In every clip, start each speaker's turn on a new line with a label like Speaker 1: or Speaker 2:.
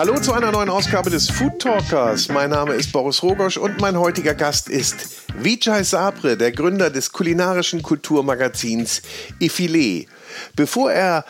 Speaker 1: Hallo zu einer neuen Ausgabe des Food Talkers. Mein Name ist Boris Rogosch und mein heutiger Gast ist Vijay Sabre, der Gründer des kulinarischen Kulturmagazins Effilé. Bevor er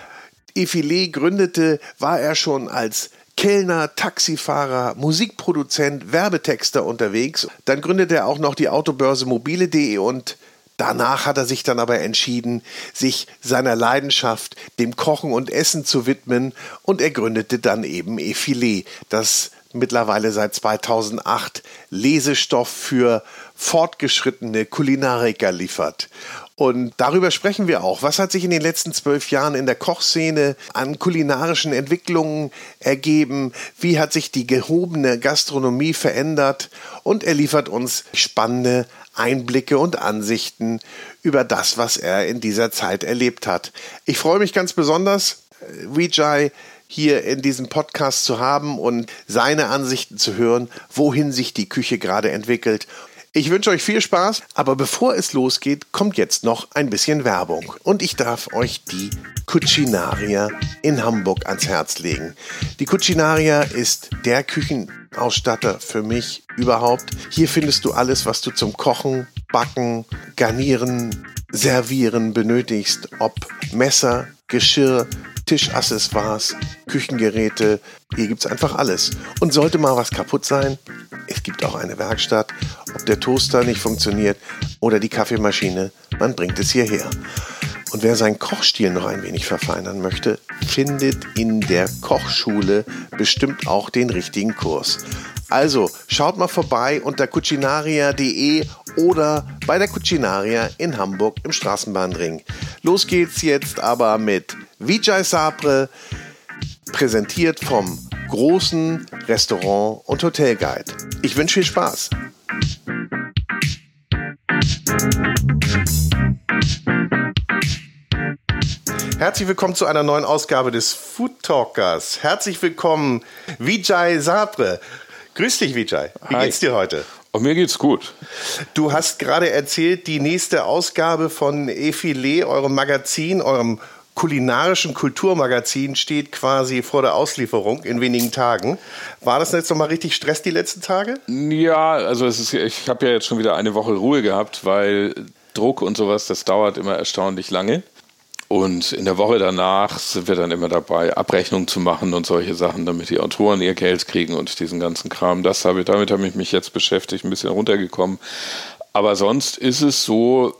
Speaker 1: Effilé gründete, war er schon als Kellner, Taxifahrer, Musikproduzent, Werbetexter unterwegs. Dann gründete er auch noch die Autobörse mobile.de und Danach hat er sich dann aber entschieden, sich seiner Leidenschaft, dem Kochen und Essen zu widmen und er gründete dann eben Effilé, das mittlerweile seit 2008 Lesestoff für fortgeschrittene Kulinariker liefert. Und darüber sprechen wir auch. Was hat sich in den letzten zwölf Jahren in der Kochszene an kulinarischen Entwicklungen ergeben? Wie hat sich die gehobene Gastronomie verändert? Und er liefert uns spannende Einblicke und Ansichten über das, was er in dieser Zeit erlebt hat. Ich freue mich ganz besonders, äh, Vijay hier in diesem Podcast zu haben und seine Ansichten zu hören, wohin sich die Küche gerade entwickelt ich wünsche euch viel Spaß, aber bevor es losgeht, kommt jetzt noch ein bisschen Werbung. Und ich darf euch die Cucinaria in Hamburg ans Herz legen. Die Cucinaria ist der Küchenausstatter für mich überhaupt. Hier findest du alles, was du zum Kochen, Backen, Garnieren, Servieren benötigst. Ob Messer, Geschirr, Tischaccessoires, Küchengeräte. Hier gibt es einfach alles. Und sollte mal was kaputt sein, es gibt auch eine Werkstatt. Ob der Toaster nicht funktioniert oder die Kaffeemaschine, man bringt es hierher. Und wer seinen Kochstil noch ein wenig verfeinern möchte, findet in der Kochschule bestimmt auch den richtigen Kurs. Also schaut mal vorbei unter cucinaria.de oder bei der Cucinaria in Hamburg im Straßenbahnring. Los geht's jetzt aber mit Vijay Sapre, präsentiert vom großen Restaurant und Hotelguide. Ich wünsche viel Spaß. Herzlich willkommen zu einer neuen Ausgabe des Food Talkers. Herzlich willkommen, Vijay Sapre. Grüß dich, Vijay. Wie Hi. geht's dir heute?
Speaker 2: Oh, mir geht's gut.
Speaker 1: Du hast gerade erzählt, die nächste Ausgabe von Effilé, eurem Magazin, eurem kulinarischen Kulturmagazin steht quasi vor der Auslieferung in wenigen Tagen. War das jetzt noch mal richtig Stress die letzten Tage?
Speaker 2: Ja, also ist, ich habe ja jetzt schon wieder eine Woche Ruhe gehabt, weil Druck und sowas, das dauert immer erstaunlich lange. Und in der Woche danach sind wir dann immer dabei, Abrechnungen zu machen und solche Sachen, damit die Autoren ihr Geld kriegen und diesen ganzen Kram. Das habe damit habe ich mich jetzt beschäftigt, ein bisschen runtergekommen. Aber sonst ist es so,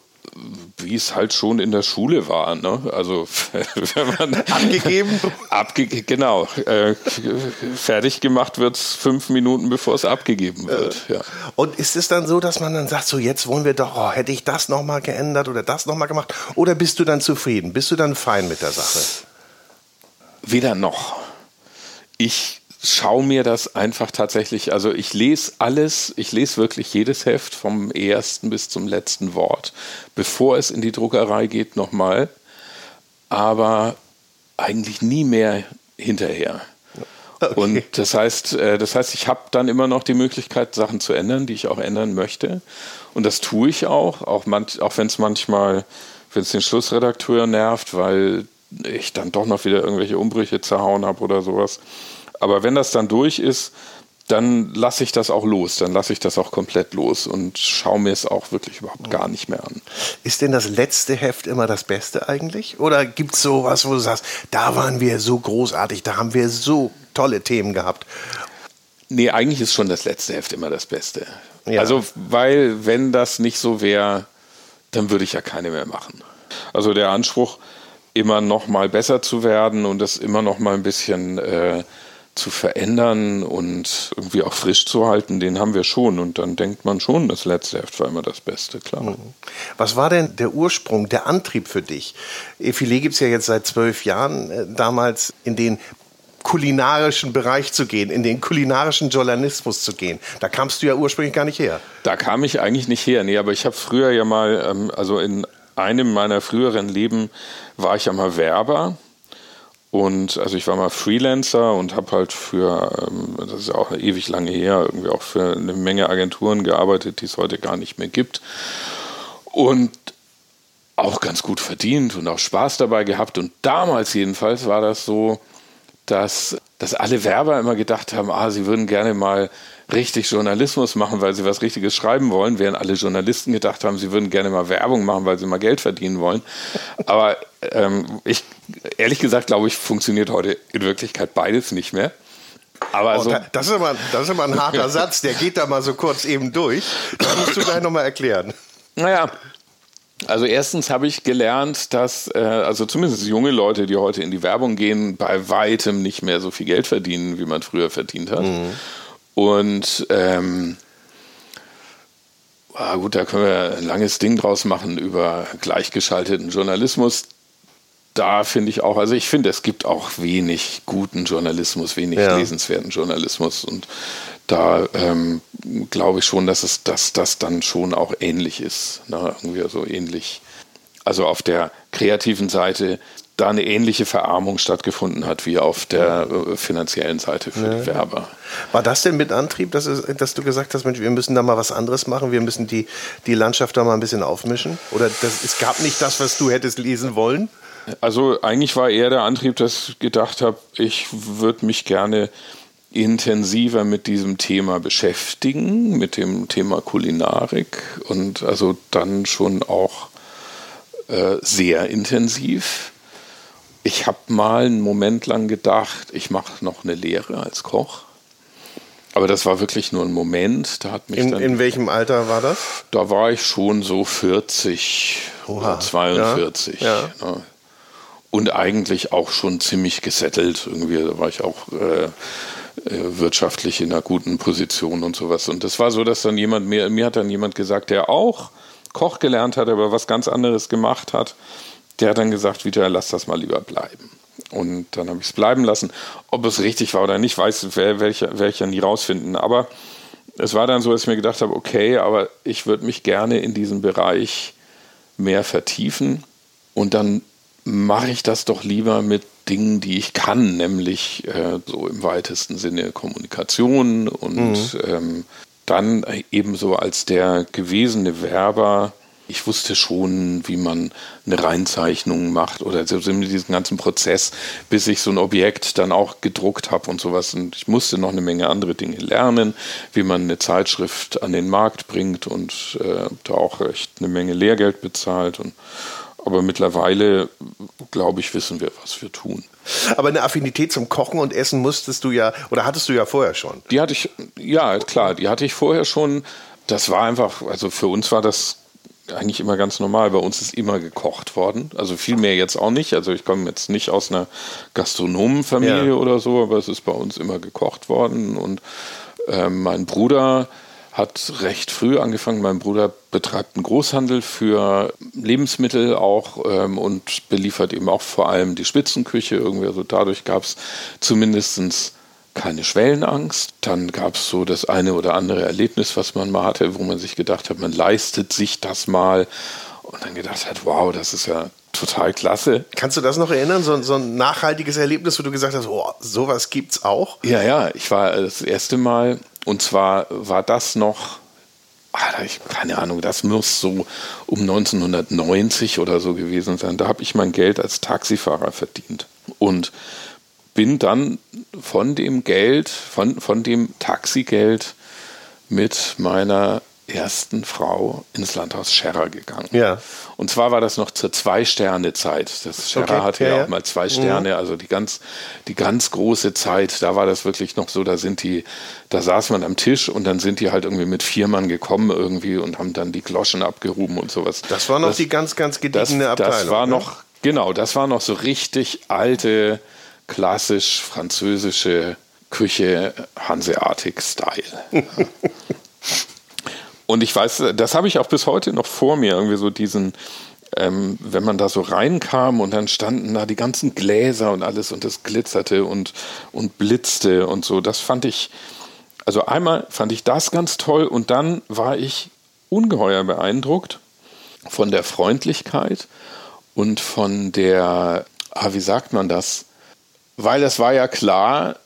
Speaker 2: wie es halt schon in der Schule war. Ne? Also wenn man
Speaker 1: abgegeben,
Speaker 2: abge genau, äh, fertig gemacht wird es fünf Minuten bevor es abgegeben wird. Äh. Ja.
Speaker 1: Und ist es dann so, dass man dann sagt, so jetzt wollen wir doch, oh, hätte ich das noch mal geändert oder das noch mal gemacht? Oder bist du dann zufrieden? Bist du dann fein mit der Sache?
Speaker 2: Weder noch. Ich schaue mir das einfach tatsächlich, also ich lese alles, ich lese wirklich jedes Heft vom ersten bis zum letzten Wort, bevor es in die Druckerei geht nochmal, aber eigentlich nie mehr hinterher. Okay. Und das heißt, äh, das heißt, ich habe dann immer noch die Möglichkeit, Sachen zu ändern, die ich auch ändern möchte. Und das tue ich auch, auch, auch wenn es manchmal, wenn es den Schlussredakteur nervt, weil ich dann doch noch wieder irgendwelche Umbrüche zerhauen habe oder sowas. Aber wenn das dann durch ist, dann lasse ich das auch los, dann lasse ich das auch komplett los und schaue mir es auch wirklich überhaupt gar nicht mehr an.
Speaker 1: Ist denn das letzte Heft immer das Beste eigentlich? Oder gibt es sowas, wo du sagst, da waren wir so großartig, da haben wir so tolle Themen gehabt?
Speaker 2: Nee, eigentlich ist schon das letzte Heft immer das Beste. Ja. Also, weil wenn das nicht so wäre, dann würde ich ja keine mehr machen. Also der Anspruch, immer noch mal besser zu werden und das immer noch mal ein bisschen äh, zu verändern und irgendwie auch frisch zu halten, den haben wir schon. Und dann denkt man schon, das letzte Heft war immer das Beste, klar. Mhm.
Speaker 1: Was war denn der Ursprung, der Antrieb für dich? Effilé gibt es ja jetzt seit zwölf Jahren, äh, damals in den kulinarischen Bereich zu gehen, in den kulinarischen Journalismus zu gehen. Da kamst du ja ursprünglich gar nicht her.
Speaker 2: Da kam ich eigentlich nicht her, nee, aber ich habe früher ja mal, ähm, also in einem meiner früheren Leben war ich ja mal Werber und also ich war mal Freelancer und habe halt für, ähm, das ist auch ewig lange her, irgendwie auch für eine Menge Agenturen gearbeitet, die es heute gar nicht mehr gibt. Und auch ganz gut verdient und auch Spaß dabei gehabt. Und damals jedenfalls war das so, dass, dass alle Werber immer gedacht haben, ah, sie würden gerne mal richtig Journalismus machen, weil sie was Richtiges schreiben wollen, während alle Journalisten gedacht haben, sie würden gerne mal Werbung machen, weil sie mal Geld verdienen wollen. Aber ähm, ich, ehrlich gesagt, glaube ich, funktioniert heute in Wirklichkeit beides nicht mehr.
Speaker 1: Aber oh, so das, ist aber, das ist aber ein harter Satz, der geht da mal so kurz eben durch. Das musst du gleich nochmal erklären.
Speaker 2: Naja, also erstens habe ich gelernt, dass äh, also zumindest junge Leute, die heute in die Werbung gehen, bei weitem nicht mehr so viel Geld verdienen, wie man früher verdient hat. Mhm. Und ähm, ah, gut, da können wir ein langes Ding draus machen über gleichgeschalteten Journalismus. Da finde ich auch, also ich finde, es gibt auch wenig guten Journalismus, wenig ja. lesenswerten Journalismus. Und da ähm, glaube ich schon, dass es dass das dann schon auch ähnlich ist. Ne? Irgendwie so ähnlich. Also auf der kreativen Seite da eine ähnliche Verarmung stattgefunden hat wie auf der äh, finanziellen Seite für ja. die Werber.
Speaker 1: War das denn mit Antrieb, dass, dass, du gesagt hast, Mensch, wir müssen da mal was anderes machen, wir müssen die, die Landschaft da mal ein bisschen aufmischen? Oder das, es gab nicht das, was du hättest lesen wollen?
Speaker 2: Also eigentlich war eher der Antrieb, dass ich gedacht habe, ich würde mich gerne intensiver mit diesem Thema beschäftigen, mit dem Thema Kulinarik und also dann schon auch äh, sehr intensiv. Ich habe mal einen Moment lang gedacht, ich mache noch eine Lehre als Koch. Aber das war wirklich nur ein Moment. Da hat mich
Speaker 1: in,
Speaker 2: dann,
Speaker 1: in welchem Alter war das?
Speaker 2: Da war ich schon so 40 Oha. oder 42. Ja. Ja. Ne? Und eigentlich auch schon ziemlich gesettelt. Irgendwie da war ich auch äh, äh, wirtschaftlich in einer guten Position und sowas. Und das war so, dass dann jemand, mir, mir hat dann jemand gesagt, der auch Koch gelernt hat, aber was ganz anderes gemacht hat, der hat dann gesagt, wieder lass das mal lieber bleiben. Und dann habe ich es bleiben lassen. Ob es richtig war oder nicht, weiß, werde ich, werd ich ja nie rausfinden. Aber es war dann so, dass ich mir gedacht habe, okay, aber ich würde mich gerne in diesem Bereich mehr vertiefen. Und dann mache ich das doch lieber mit Dingen, die ich kann, nämlich äh, so im weitesten Sinne Kommunikation und mhm. ähm, dann ebenso als der gewesene Werber ich wusste schon, wie man eine Reinzeichnung macht oder so diesen ganzen Prozess, bis ich so ein Objekt dann auch gedruckt habe und sowas. Und ich musste noch eine Menge andere Dinge lernen, wie man eine Zeitschrift an den Markt bringt und äh, da auch echt eine Menge Lehrgeld bezahlt. Und, aber mittlerweile, glaube ich, wissen wir, was wir tun.
Speaker 1: Aber eine Affinität zum Kochen und Essen musstest du ja, oder hattest du ja vorher schon?
Speaker 2: Die hatte ich, ja, klar, die hatte ich vorher schon. Das war einfach, also für uns war das eigentlich immer ganz normal. Bei uns ist immer gekocht worden. Also viel mehr jetzt auch nicht. Also ich komme jetzt nicht aus einer Gastronomenfamilie ja. oder so, aber es ist bei uns immer gekocht worden. Und äh, mein Bruder hat recht früh angefangen. Mein Bruder betreibt einen Großhandel für Lebensmittel auch ähm, und beliefert eben auch vor allem die Spitzenküche irgendwie. Also dadurch gab es zumindestens keine Schwellenangst. Dann gab es so das eine oder andere Erlebnis, was man mal hatte, wo man sich gedacht hat, man leistet sich das mal und dann gedacht hat, wow, das ist ja total klasse.
Speaker 1: Kannst du das noch erinnern? So, so ein nachhaltiges Erlebnis, wo du gesagt hast, oh, sowas gibt's auch?
Speaker 2: Ja, ja, ich war das erste Mal und zwar war das noch ich keine Ahnung, das muss so um 1990 oder so gewesen sein. Da habe ich mein Geld als Taxifahrer verdient. Und bin dann von dem Geld, von, von dem Taxigeld mit meiner ersten Frau ins Landhaus Scherrer gegangen.
Speaker 1: Ja.
Speaker 2: Und zwar war das noch zur Zwei-Sterne-Zeit. Das Scherrer okay. hatte ja, ja, auch mal zwei. Sterne, mhm. also die ganz, die ganz große Zeit, da war das wirklich noch so, da sind die, da saß man am Tisch und dann sind die halt irgendwie mit vier Mann gekommen irgendwie und haben dann die Gloschen abgerufen und sowas.
Speaker 1: Das war noch das, die ganz, ganz gediegene
Speaker 2: das,
Speaker 1: Abteilung.
Speaker 2: Das war ne? noch, genau, das war noch so richtig alte, klassisch französische Küche, Hanseatic-Style. Und ich weiß, das habe ich auch bis heute noch vor mir, irgendwie so diesen, ähm, wenn man da so reinkam und dann standen da die ganzen Gläser und alles und es glitzerte und, und blitzte und so. Das fand ich, also einmal fand ich das ganz toll und dann war ich ungeheuer beeindruckt von der Freundlichkeit und von der, ah, wie sagt man das, weil es war ja klar,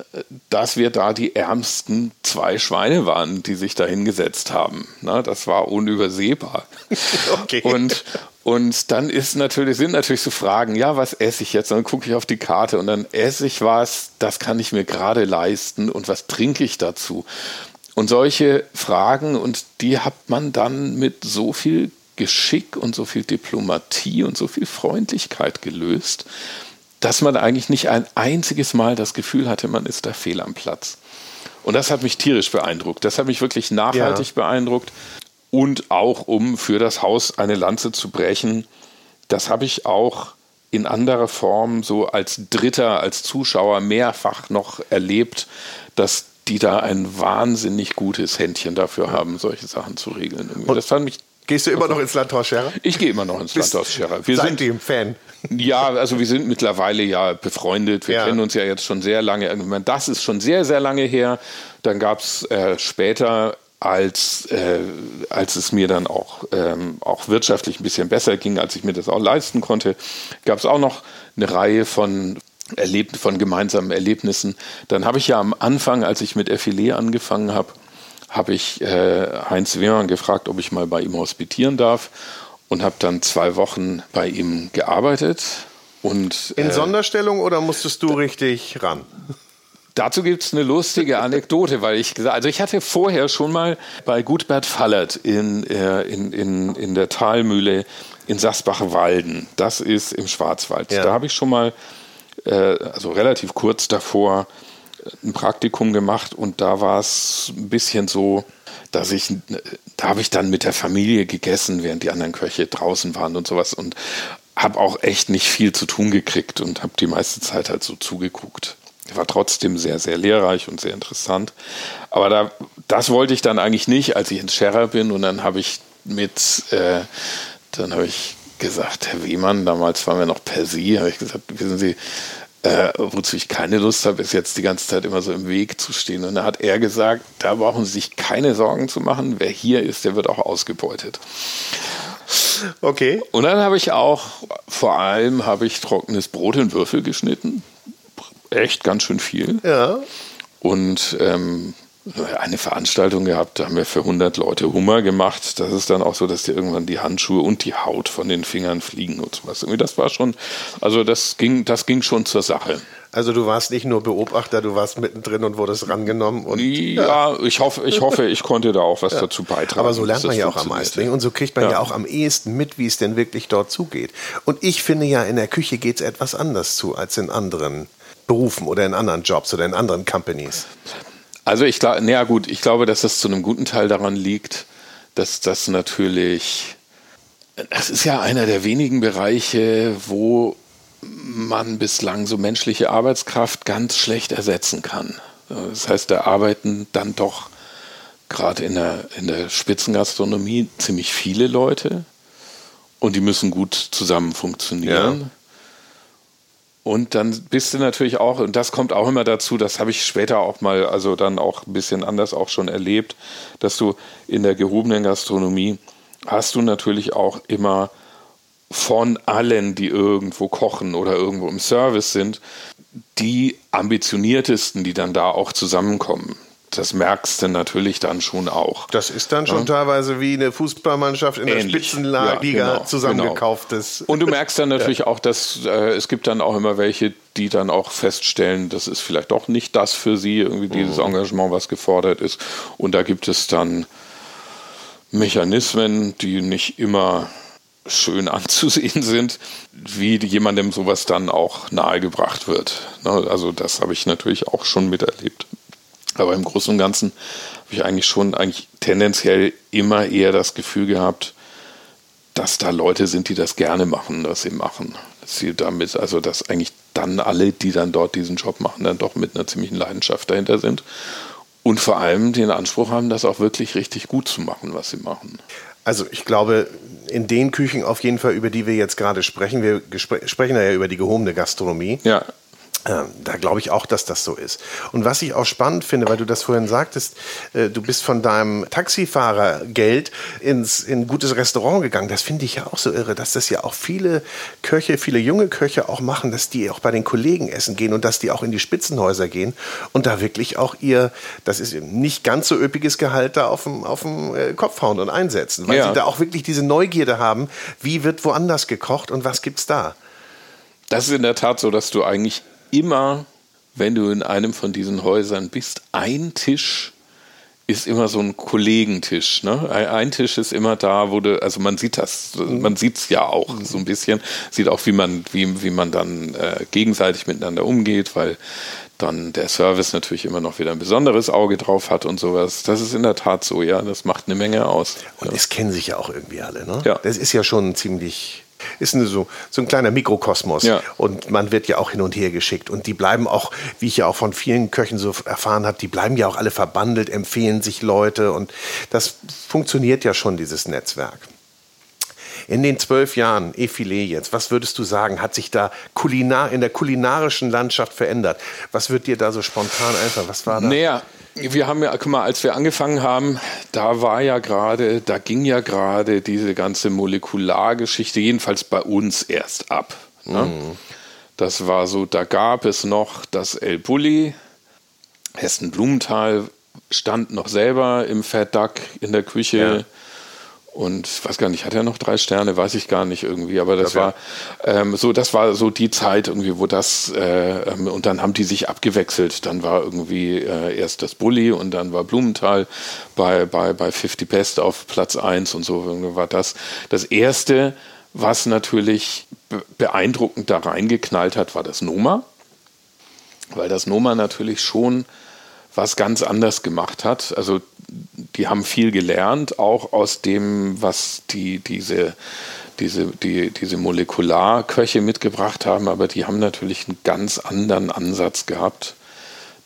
Speaker 2: dass wir da die ärmsten zwei Schweine waren, die sich da hingesetzt haben. Na, das war unübersehbar. Okay. Und, Und dann ist natürlich, sind natürlich so Fragen, ja, was esse ich jetzt? Und dann gucke ich auf die Karte und dann esse ich was, das kann ich mir gerade leisten und was trinke ich dazu? Und solche Fragen, und die hat man dann mit so viel Geschick und so viel Diplomatie und so viel Freundlichkeit gelöst, dass man eigentlich nicht ein einziges Mal das Gefühl hatte, man ist da fehl am Platz. Und das hat mich tierisch beeindruckt. Das hat mich wirklich nachhaltig ja. beeindruckt und auch um für das Haus eine Lanze zu brechen. Das habe ich auch in anderer Form so als Dritter, als Zuschauer mehrfach noch erlebt, dass die da ein wahnsinnig gutes Händchen dafür haben, solche Sachen zu regeln.
Speaker 1: Und das fand mich Gehst du immer noch ins Landhaus Scherer?
Speaker 2: Ich gehe immer noch ins Bist Landhaus Scherer.
Speaker 1: Wir sind Fan.
Speaker 2: Ja, also wir sind mittlerweile ja befreundet. Wir ja. kennen uns ja jetzt schon sehr lange. Das ist schon sehr, sehr lange her. Dann gab es äh, später als, äh, als es mir dann auch, ähm, auch wirtschaftlich ein bisschen besser ging, als ich mir das auch leisten konnte, gab es auch noch eine Reihe von Erleb von gemeinsamen Erlebnissen. Dann habe ich ja am Anfang, als ich mit Effilé angefangen habe, habe ich äh, Heinz Wehmann gefragt, ob ich mal bei ihm hospitieren darf und habe dann zwei Wochen bei ihm gearbeitet. Und,
Speaker 1: In äh, Sonderstellung oder musstest du richtig ran?
Speaker 2: Dazu gibt es eine lustige Anekdote, weil ich gesagt, also ich hatte vorher schon mal bei Gutbert Fallert in, äh, in, in, in der Talmühle in Sasbach-Walden, das ist im Schwarzwald. Ja. Da habe ich schon mal, äh, also relativ kurz davor, ein Praktikum gemacht und da war es ein bisschen so, dass ich, da habe ich dann mit der Familie gegessen, während die anderen Köche draußen waren und sowas und habe auch echt nicht viel zu tun gekriegt und habe die meiste Zeit halt so zugeguckt war trotzdem sehr, sehr lehrreich und sehr interessant. Aber da, das wollte ich dann eigentlich nicht, als ich ins Scherer bin. Und dann habe ich mit, äh, dann habe ich gesagt, Herr Wiemann, damals waren wir noch per Sie, habe ich gesagt, wissen Sie, äh, wozu ich keine Lust habe, ist jetzt die ganze Zeit immer so im Weg zu stehen. Und da hat er gesagt, da brauchen Sie sich keine Sorgen zu machen. Wer hier ist, der wird auch ausgebeutet.
Speaker 1: Okay.
Speaker 2: Und dann habe ich auch, vor allem habe ich trockenes Brot in Würfel geschnitten echt ganz schön viel.
Speaker 1: Ja.
Speaker 2: Und ähm, eine Veranstaltung gehabt, da haben wir für 100 Leute Hummer gemacht. Das ist dann auch so, dass dir irgendwann die Handschuhe und die Haut von den Fingern fliegen und sowas. Irgendwie das war schon, also das ging, das ging schon zur Sache.
Speaker 1: Also du warst nicht nur Beobachter, du warst mittendrin und wurdest rangenommen. Und,
Speaker 2: ja, ja, ich hoffe, ich hoffe, ich konnte da auch was ja. dazu beitragen.
Speaker 1: Aber so lernt man ja auch am meisten. Und so kriegt man ja. ja. auch am ehesten mit, wie es denn wirklich dort zugeht. Und ich finde ja, in der Küche geht es etwas anders zu als in anderen Berufen oder in anderen Jobs oder in anderen Companies?
Speaker 2: Also ich glaube, naja gut, ich glaube, dass das zu einem guten Teil daran liegt, dass das natürlich, das ist ja einer der wenigen Bereiche, wo man bislang so menschliche Arbeitskraft ganz schlecht ersetzen kann. Das heißt, da arbeiten dann doch gerade in der, in der Spitzengastronomie ziemlich viele Leute und die müssen gut zusammen funktionieren. Ja. Und dann bist du natürlich auch, und das kommt auch immer dazu, das habe ich später auch mal, also dann auch ein bisschen anders auch schon erlebt, dass du in der gehobenen Gastronomie hast du natürlich auch immer von allen, die irgendwo kochen oder irgendwo im Service sind, die ambitioniertesten, die dann da auch zusammenkommen das merkst du natürlich dann schon auch.
Speaker 1: Das ist dann schon ja. teilweise wie eine Fußballmannschaft in Ähnlich. der Spitzenliga ja, genau, zusammengekauftes.
Speaker 2: Genau. Und du merkst dann natürlich ja. auch, dass äh, es gibt dann auch immer welche, die dann auch feststellen, das ist vielleicht doch nicht das für sie, irgendwie dieses mhm. Engagement, was gefordert ist. Und da gibt es dann Mechanismen, die nicht immer schön anzusehen sind, wie jemandem sowas dann auch nahegebracht wird. Ne, also das habe ich natürlich auch schon miterlebt. Aber im Großen und Ganzen habe ich eigentlich schon eigentlich tendenziell immer eher das Gefühl gehabt, dass da Leute sind, die das gerne machen, was sie machen. Dass sie damit, also dass eigentlich dann alle, die dann dort diesen Job machen, dann doch mit einer ziemlichen Leidenschaft dahinter sind. Und vor allem den Anspruch haben, das auch wirklich richtig gut zu machen, was sie machen.
Speaker 1: Also ich glaube, in den Küchen auf jeden Fall, über die wir jetzt gerade sprechen, wir sprechen ja über die gehobene Gastronomie.
Speaker 2: Ja
Speaker 1: da glaube ich auch, dass das so ist. Und was ich auch spannend finde, weil du das vorhin sagtest, äh, du bist von deinem Taxifahrergeld ins in ein gutes Restaurant gegangen. Das finde ich ja auch so irre, dass das ja auch viele Köche, viele junge Köche auch machen, dass die auch bei den Kollegen essen gehen und dass die auch in die Spitzenhäuser gehen und da wirklich auch ihr, das ist nicht ganz so üppiges Gehalt da auf dem, auf dem äh, Kopf hauen und einsetzen, weil ja. sie da auch wirklich diese Neugierde haben, wie wird woanders gekocht und was gibt's da?
Speaker 2: Das ist in der Tat so, dass du eigentlich immer, wenn du in einem von diesen Häusern bist, ein Tisch ist immer so ein Kollegentisch. Ne? Ein Tisch ist immer da, wo du, also man sieht das, man sieht es ja auch so ein bisschen, sieht auch, wie man, wie, wie man dann äh, gegenseitig miteinander umgeht, weil dann der Service natürlich immer noch wieder ein besonderes Auge drauf hat und sowas. Das ist in der Tat so, ja, das macht eine Menge aus.
Speaker 1: Und
Speaker 2: ja.
Speaker 1: es kennen sich ja auch irgendwie alle, ne?
Speaker 2: Ja.
Speaker 1: Das ist ja schon ziemlich ist eine, so, so ein kleiner Mikrokosmos. Ja. Und man wird ja auch hin und her geschickt. Und die bleiben auch, wie ich ja auch von vielen Köchen so erfahren habe, die bleiben ja auch alle verbandelt, empfehlen sich Leute. Und das funktioniert ja schon, dieses Netzwerk. In den zwölf Jahren Effilet jetzt, was würdest du sagen, hat sich da kulinar, in der kulinarischen Landschaft verändert? Was wird dir da so spontan einfach? Was war da?
Speaker 2: Naja, wir haben ja, guck mal, als wir angefangen haben, da war ja gerade, da ging ja gerade diese ganze Molekulargeschichte, jedenfalls bei uns erst ab. Ne? Mhm. Das war so, da gab es noch das El Bulli, Hessen Blumenthal stand noch selber im Verdack in der Küche. Ja. Und ich weiß gar nicht, hat er noch drei Sterne? Weiß ich gar nicht irgendwie. Aber das war ähm, so, das war so die Zeit irgendwie, wo das äh, ähm, und dann haben die sich abgewechselt. Dann war irgendwie äh, erst das Bulli und dann war Blumenthal bei, bei, bei 50 Best auf Platz 1 und so war das. Das erste, was natürlich beeindruckend da reingeknallt hat, war das Noma. Weil das Noma natürlich schon was ganz anders gemacht hat. Also die haben viel gelernt, auch aus dem, was die, diese, diese, die, diese Molekularköche mitgebracht haben, aber die haben natürlich einen ganz anderen Ansatz gehabt,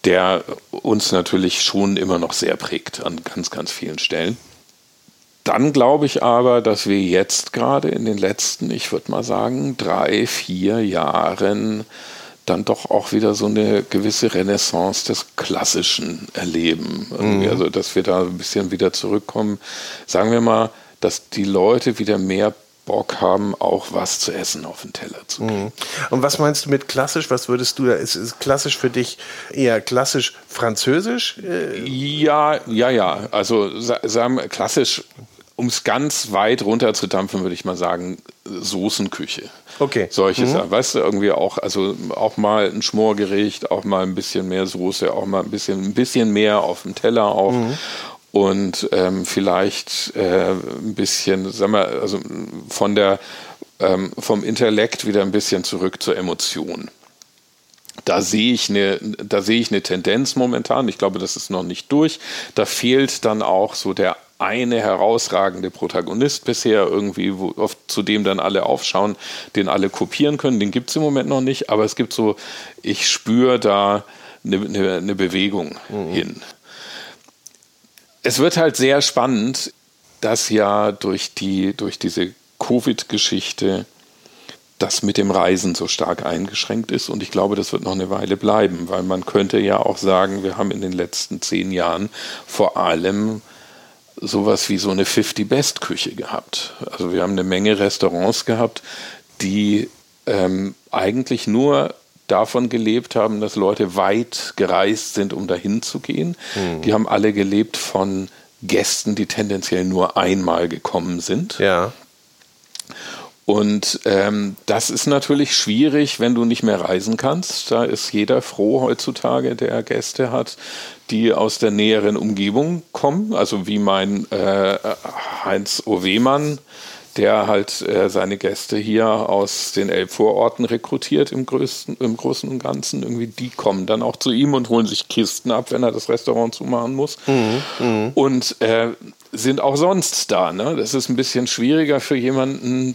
Speaker 2: der uns natürlich schon immer noch sehr prägt an ganz, ganz vielen Stellen. Dann glaube ich aber, dass wir jetzt gerade in den letzten, ich würde mal sagen, drei, vier Jahren dann doch auch wieder so eine gewisse Renaissance des Klassischen erleben. Mhm. Also, dass wir da ein bisschen wieder zurückkommen. Sagen wir mal, dass die Leute wieder mehr Bock haben, auch was zu essen auf den Teller zu kriegen. Mhm.
Speaker 1: Und was meinst du mit klassisch? Was würdest du da? Ist, ist klassisch für dich eher klassisch französisch?
Speaker 2: Ja, ja, ja. Also sagen wir klassisch um es ganz weit runterzudampfen, würde ich mal sagen, Soßenküche.
Speaker 1: Okay.
Speaker 2: Solche mhm. Sachen. Weißt du, irgendwie auch, also auch mal ein Schmorgericht, auch mal ein bisschen mehr Soße, auch mal ein bisschen, ein bisschen mehr auf dem Teller auch. Mhm. Und ähm, vielleicht äh, ein bisschen, sagen wir, also von der, ähm, vom Intellekt wieder ein bisschen zurück zur Emotion da sehe ich eine, da sehe ich eine Tendenz momentan. Ich glaube, das ist noch nicht durch. Da fehlt dann auch so der eine herausragende Protagonist bisher irgendwie, wo, oft, zu dem dann alle aufschauen, den alle kopieren können. Den gibt es im Moment noch nicht, aber es gibt so, ich spüre da eine, eine, eine Bewegung mhm. hin. Es wird halt sehr spannend, dass ja durch, die, durch diese Covid-Geschichte das mit dem Reisen so stark eingeschränkt ist. Und ich glaube, das wird noch eine Weile bleiben, weil man könnte ja auch sagen, wir haben in den letzten zehn Jahren vor allem sowas wie so eine 50-Best-Küche gehabt. Also wir haben eine Menge Restaurants gehabt, die ähm, eigentlich nur davon gelebt haben, dass Leute weit gereist sind, um dahin zu gehen. Mhm. Die haben alle gelebt von Gästen, die tendenziell nur einmal gekommen sind.
Speaker 1: Ja.
Speaker 2: Und ähm, das ist natürlich schwierig, wenn du nicht mehr reisen kannst. Da ist jeder froh heutzutage, der Gäste hat, die aus der näheren Umgebung kommen. Also wie mein äh, Heinz Owemann, der halt äh, seine Gäste hier aus den Elbvororten rekrutiert im, größten, im Großen und Ganzen. Irgendwie die kommen dann auch zu ihm und holen sich Kisten ab, wenn er das Restaurant zumachen muss. Mhm, mh. Und äh, sind auch sonst da. Ne? Das ist ein bisschen schwieriger für jemanden,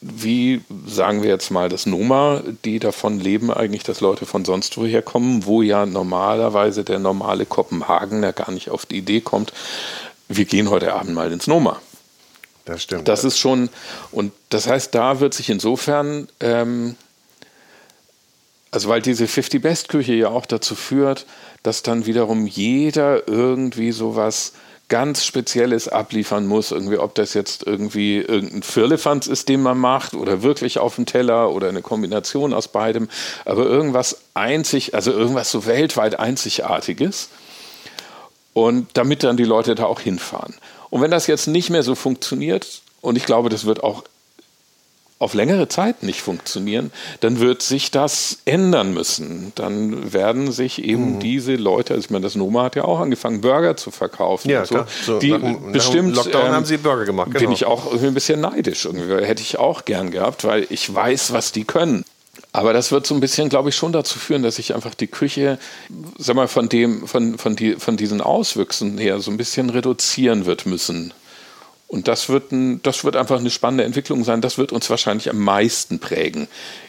Speaker 2: wie sagen wir jetzt mal das Noma, die davon leben eigentlich, dass Leute von sonst woher kommen, wo ja normalerweise der normale Kopenhagener gar nicht auf die Idee kommt, wir gehen heute Abend mal ins Noma.
Speaker 1: Das stimmt.
Speaker 2: Das ist schon, und das heißt, da wird sich insofern ähm, also weil diese 50 Best Küche ja auch dazu führt, dass dann wiederum jeder irgendwie sowas ganz Spezielles abliefern muss, irgendwie, ob das jetzt irgendwie irgendein Firlefanz ist, den man macht, oder wirklich auf dem Teller oder eine Kombination aus beidem, aber irgendwas einzig, also irgendwas so weltweit Einzigartiges. Und damit dann die Leute da auch hinfahren. Und wenn das jetzt nicht mehr so funktioniert, und ich glaube, das wird auch auf längere Zeit nicht funktionieren, dann wird sich das ändern müssen. Dann werden sich eben mhm. diese Leute, also ich meine, das Noma hat ja auch angefangen, Burger zu verkaufen.
Speaker 1: Ja, so. so. die nach, bestimmt, nach Lockdown ähm, haben sie Burger gemacht.
Speaker 2: Genau. Bin ich auch ein bisschen neidisch. Irgendwie. Hätte ich auch gern gehabt, weil ich weiß, was die können. Aber das wird so ein bisschen, glaube ich, schon dazu führen, dass sich einfach die Küche, sag mal, von dem, von, von, die, von diesen Auswüchsen her so ein bisschen reduzieren wird müssen. Und das wird, ein, das wird einfach eine spannende Entwicklung sein. Das wird uns wahrscheinlich am meisten prägen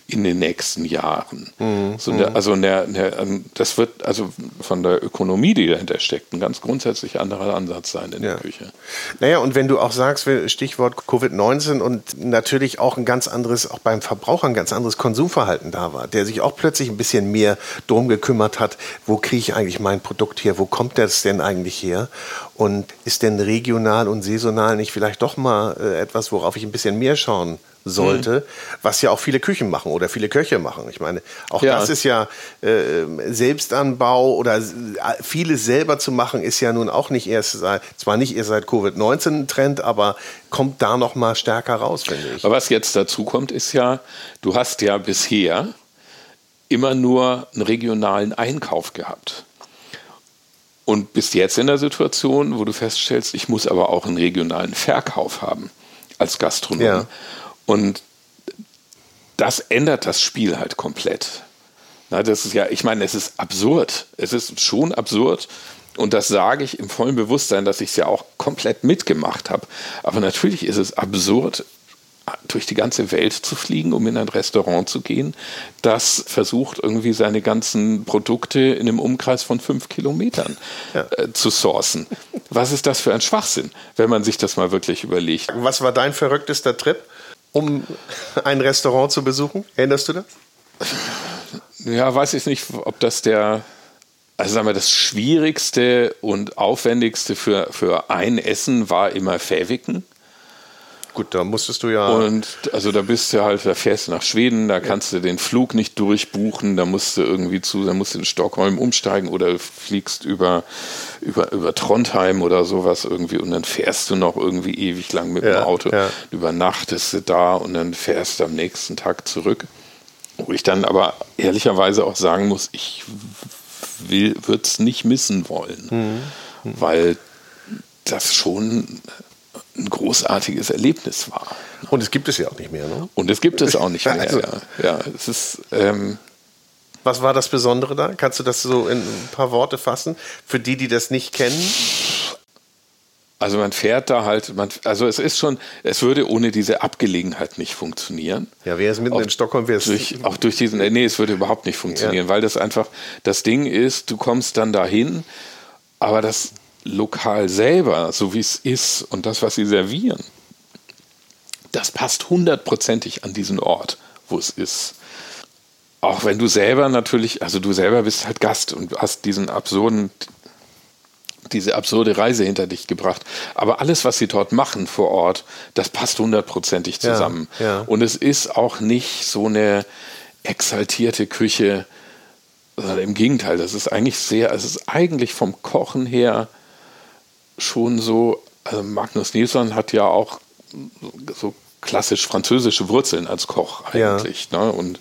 Speaker 2: in den nächsten Jahren. Mhm. So der, also der, der, das wird also von der Ökonomie, die dahinter steckt, ein ganz grundsätzlich anderer Ansatz sein in ja. der Küche.
Speaker 1: Naja, und wenn du auch sagst, Stichwort Covid-19 und natürlich auch ein ganz anderes, auch beim Verbraucher ein ganz anderes Konsumverhalten da war, der sich auch plötzlich ein bisschen mehr drum gekümmert hat, wo kriege ich eigentlich mein Produkt her, wo kommt das denn eigentlich her? Und ist denn regional und saisonal nicht vielleicht doch mal äh, etwas, worauf ich ein bisschen mehr schauen sollte, mhm. was ja auch viele Küchen machen oder viele Köche machen. Ich meine, auch ja. das ist ja äh, Selbstanbau oder äh, vieles selber zu machen, ist ja nun auch nicht erst seit, zwar nicht erst seit Covid-19 ein Trend, aber kommt da noch mal stärker raus, finde ich.
Speaker 2: Aber was jetzt dazu kommt, ist ja, du hast ja bisher immer nur einen regionalen Einkauf gehabt. Und bist jetzt in der Situation, wo du feststellst, ich muss aber auch einen regionalen Verkauf haben als Gastronom. Ja. Und das ändert das Spiel halt komplett. Na, das ist ja, ich meine, es ist absurd. Es ist schon absurd. Und das sage ich im vollen Bewusstsein, dass ich es ja auch komplett mitgemacht habe. Aber natürlich ist es absurd, durch die ganze Welt zu fliegen, um in ein Restaurant zu gehen, das versucht irgendwie seine ganzen Produkte in einem Umkreis von fünf Kilometern ja. äh, zu sourcen. Was ist das für ein Schwachsinn, wenn man sich das mal wirklich überlegt?
Speaker 1: Was war dein verrücktester Trip? Um ein Restaurant zu besuchen? Erinnerst du das?
Speaker 2: Ja, weiß ich nicht, ob das der, also sagen wir, das Schwierigste und Aufwendigste für, für ein Essen war immer Fäviken.
Speaker 1: Gut, da musstest du ja.
Speaker 2: Und also da bist du halt, da fährst du nach Schweden, da kannst du den Flug nicht durchbuchen, da musst du irgendwie zu, da musst du in Stockholm umsteigen oder fliegst über, über, über Trondheim oder sowas irgendwie und dann fährst du noch irgendwie ewig lang mit ja, dem Auto, ja. übernachtest du da und dann fährst du am nächsten Tag zurück. Wo ich dann aber ehrlicherweise auch sagen muss, ich würde es nicht missen wollen, mhm. weil das schon ein großartiges Erlebnis war.
Speaker 1: Und es gibt es ja auch nicht mehr, ne?
Speaker 2: Und es gibt es auch nicht mehr, also, ja. ja. Es ist, ähm,
Speaker 1: Was war das Besondere da? Kannst du das so in ein paar Worte fassen? Für die, die das nicht kennen?
Speaker 2: Also man fährt da halt, man, also es ist schon, es würde ohne diese Abgelegenheit nicht funktionieren.
Speaker 1: Ja, wäre es mitten auch in Stockholm, wäre es.
Speaker 2: Durch, auch durch diesen, nee, es würde überhaupt nicht funktionieren, ja. weil das einfach, das Ding ist, du kommst dann dahin, aber das Lokal selber, so wie es ist und das, was sie servieren, das passt hundertprozentig an diesen Ort, wo es ist. Auch wenn du selber natürlich, also du selber bist halt Gast und hast diesen absurden, diese absurde Reise hinter dich gebracht. Aber alles, was sie dort machen vor Ort, das passt hundertprozentig zusammen. Ja, ja. Und es ist auch nicht so eine exaltierte Küche, sondern im Gegenteil, das ist eigentlich sehr, es ist eigentlich vom Kochen her schon so, also Magnus Nilsson hat ja auch so klassisch französische Wurzeln als Koch eigentlich. Ja. Ne? Und,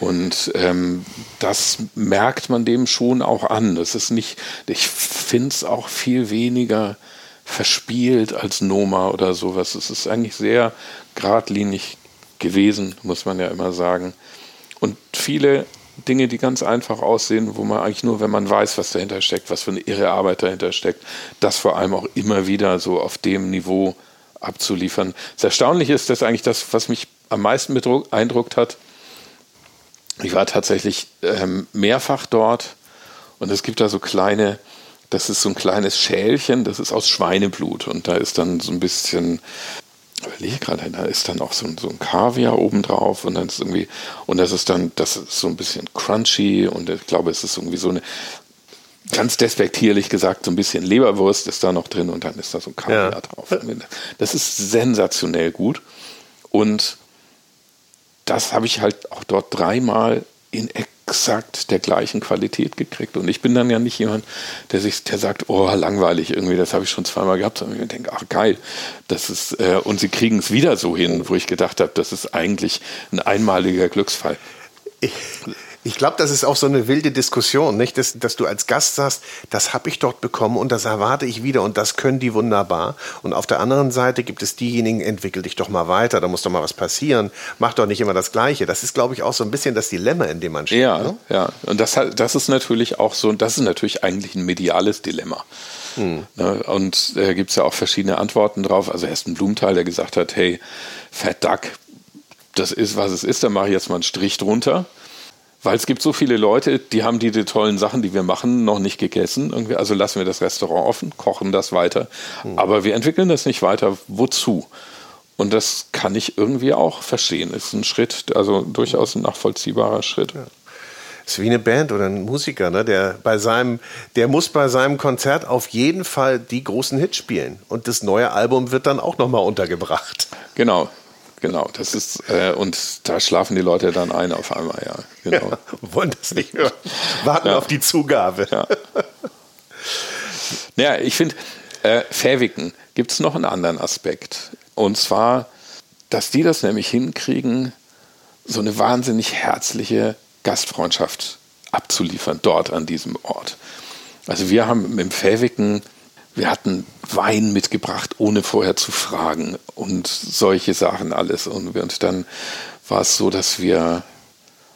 Speaker 2: und ähm, das merkt man dem schon auch an. Das ist nicht, ich finde es auch viel weniger verspielt als Noma oder sowas. Es ist eigentlich sehr geradlinig gewesen, muss man ja immer sagen. Und viele Dinge, die ganz einfach aussehen, wo man eigentlich nur, wenn man weiß, was dahinter steckt, was für eine irre Arbeit dahinter steckt, das vor allem auch immer wieder so auf dem Niveau abzuliefern. Das Erstaunliche ist, dass eigentlich das, was mich am meisten beeindruckt hat, ich war tatsächlich ähm, mehrfach dort und es gibt da so kleine, das ist so ein kleines Schälchen, das ist aus Schweineblut und da ist dann so ein bisschen überlege gerade, da ist dann auch so, ein, so ein Kaviar obendrauf und dann ist irgendwie, und das ist dann, das ist so ein bisschen crunchy und ich glaube, es ist irgendwie so eine, ganz despektierlich gesagt, so ein bisschen Leberwurst ist da noch drin und dann ist da so ein Kaviar ja. drauf. Das ist sensationell gut und das habe ich halt auch dort dreimal in exakt der gleichen Qualität gekriegt. Und ich bin dann ja nicht jemand, der sich, der sagt, oh, langweilig irgendwie, das habe ich schon zweimal gehabt, sondern ich denke, ach geil, das ist, äh, und sie kriegen es wieder so hin, wo ich gedacht habe, das ist eigentlich ein einmaliger Glücksfall.
Speaker 1: Ich, ich glaube, das ist auch so eine wilde Diskussion, nicht? Dass, dass du als Gast sagst, das habe ich dort bekommen und das erwarte ich wieder und das können die wunderbar. Und auf der anderen Seite gibt es diejenigen, entwickel dich doch mal weiter, da muss doch mal was passieren, mach doch nicht immer das Gleiche. Das ist, glaube ich, auch so ein bisschen das Dilemma, in dem man steht.
Speaker 2: Ja, ne? ja. Und das, das ist natürlich auch so, das ist natürlich eigentlich ein mediales Dilemma. Hm. Ne? Und da äh, gibt es ja auch verschiedene Antworten drauf. Also erst ein Blumenthal, der gesagt hat, hey, Fat Duck, das ist, was es ist, da mache ich jetzt mal einen Strich drunter. Weil es gibt so viele Leute, die haben die, die tollen Sachen, die wir machen, noch nicht gegessen. Also lassen wir das Restaurant offen, kochen das weiter. Mhm. Aber wir entwickeln das nicht weiter. Wozu? Und das kann ich irgendwie auch verstehen. Ist ein Schritt, also durchaus ein nachvollziehbarer Schritt. Ja.
Speaker 1: Ist wie eine Band oder ein Musiker, ne? der bei seinem, der muss bei seinem Konzert auf jeden Fall die großen Hits spielen. Und das neue Album wird dann auch nochmal untergebracht.
Speaker 2: Genau, Genau, das ist, äh, und da schlafen die Leute dann ein auf einmal, ja. Genau. Ja,
Speaker 1: wollen das nicht hören. Warten ja. auf die Zugabe.
Speaker 2: Ja, ja ich finde, äh, Fähwiken gibt es noch einen anderen Aspekt. Und zwar, dass die das nämlich hinkriegen, so eine wahnsinnig herzliche Gastfreundschaft abzuliefern, dort an diesem Ort. Also wir haben mit dem Fähwiken wir hatten Wein mitgebracht, ohne vorher zu fragen und solche Sachen alles. Und, und dann war es so, dass wir,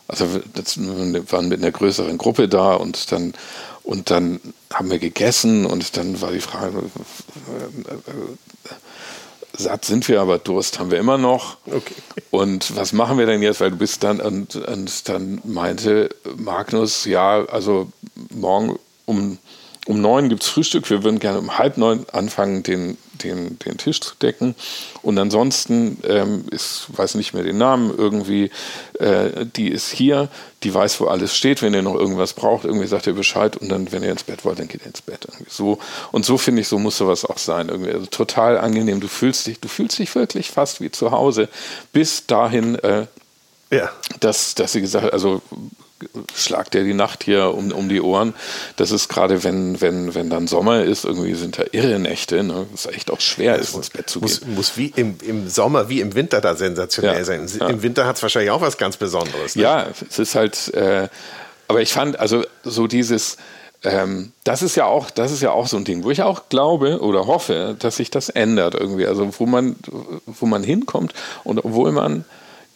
Speaker 2: also wir waren mit einer größeren Gruppe da und dann, und dann haben wir gegessen und dann war die Frage, satt sind wir, aber Durst haben wir immer noch. Okay. Und was machen wir denn jetzt? Weil du bist dann, und, und dann meinte Magnus, ja, also morgen um um neun gibt es Frühstück. Wir würden gerne um halb neun anfangen, den, den, den Tisch zu decken. Und ansonsten ähm, ist, weiß nicht mehr den Namen, irgendwie, äh, die ist hier, die weiß, wo alles steht. Wenn ihr noch irgendwas braucht, irgendwie sagt ihr Bescheid. Und dann, wenn ihr ins Bett wollt, dann geht ihr ins Bett. Irgendwie so. Und so finde ich, so muss sowas auch sein. Irgendwie. Also total angenehm. Du fühlst dich, du fühlst dich wirklich fast wie zu Hause. Bis dahin, äh, ja. dass, dass sie gesagt hat, also schlagt dir die Nacht hier um, um die Ohren. Das ist gerade, wenn, wenn, wenn dann Sommer ist, irgendwie sind da irre Nächte, ne? Das ist echt auch schwer ist, ins Bett zu
Speaker 1: muss,
Speaker 2: gehen.
Speaker 1: Muss wie im, im Sommer wie im Winter da sensationell ja, sein. Ja. Im Winter hat es wahrscheinlich auch was ganz Besonderes.
Speaker 2: Ne? Ja, es ist halt, äh, aber ich fand, also so dieses, ähm, das ist ja auch, das ist ja auch so ein Ding, wo ich auch glaube oder hoffe, dass sich das ändert irgendwie. Also wo man, wo man hinkommt und obwohl man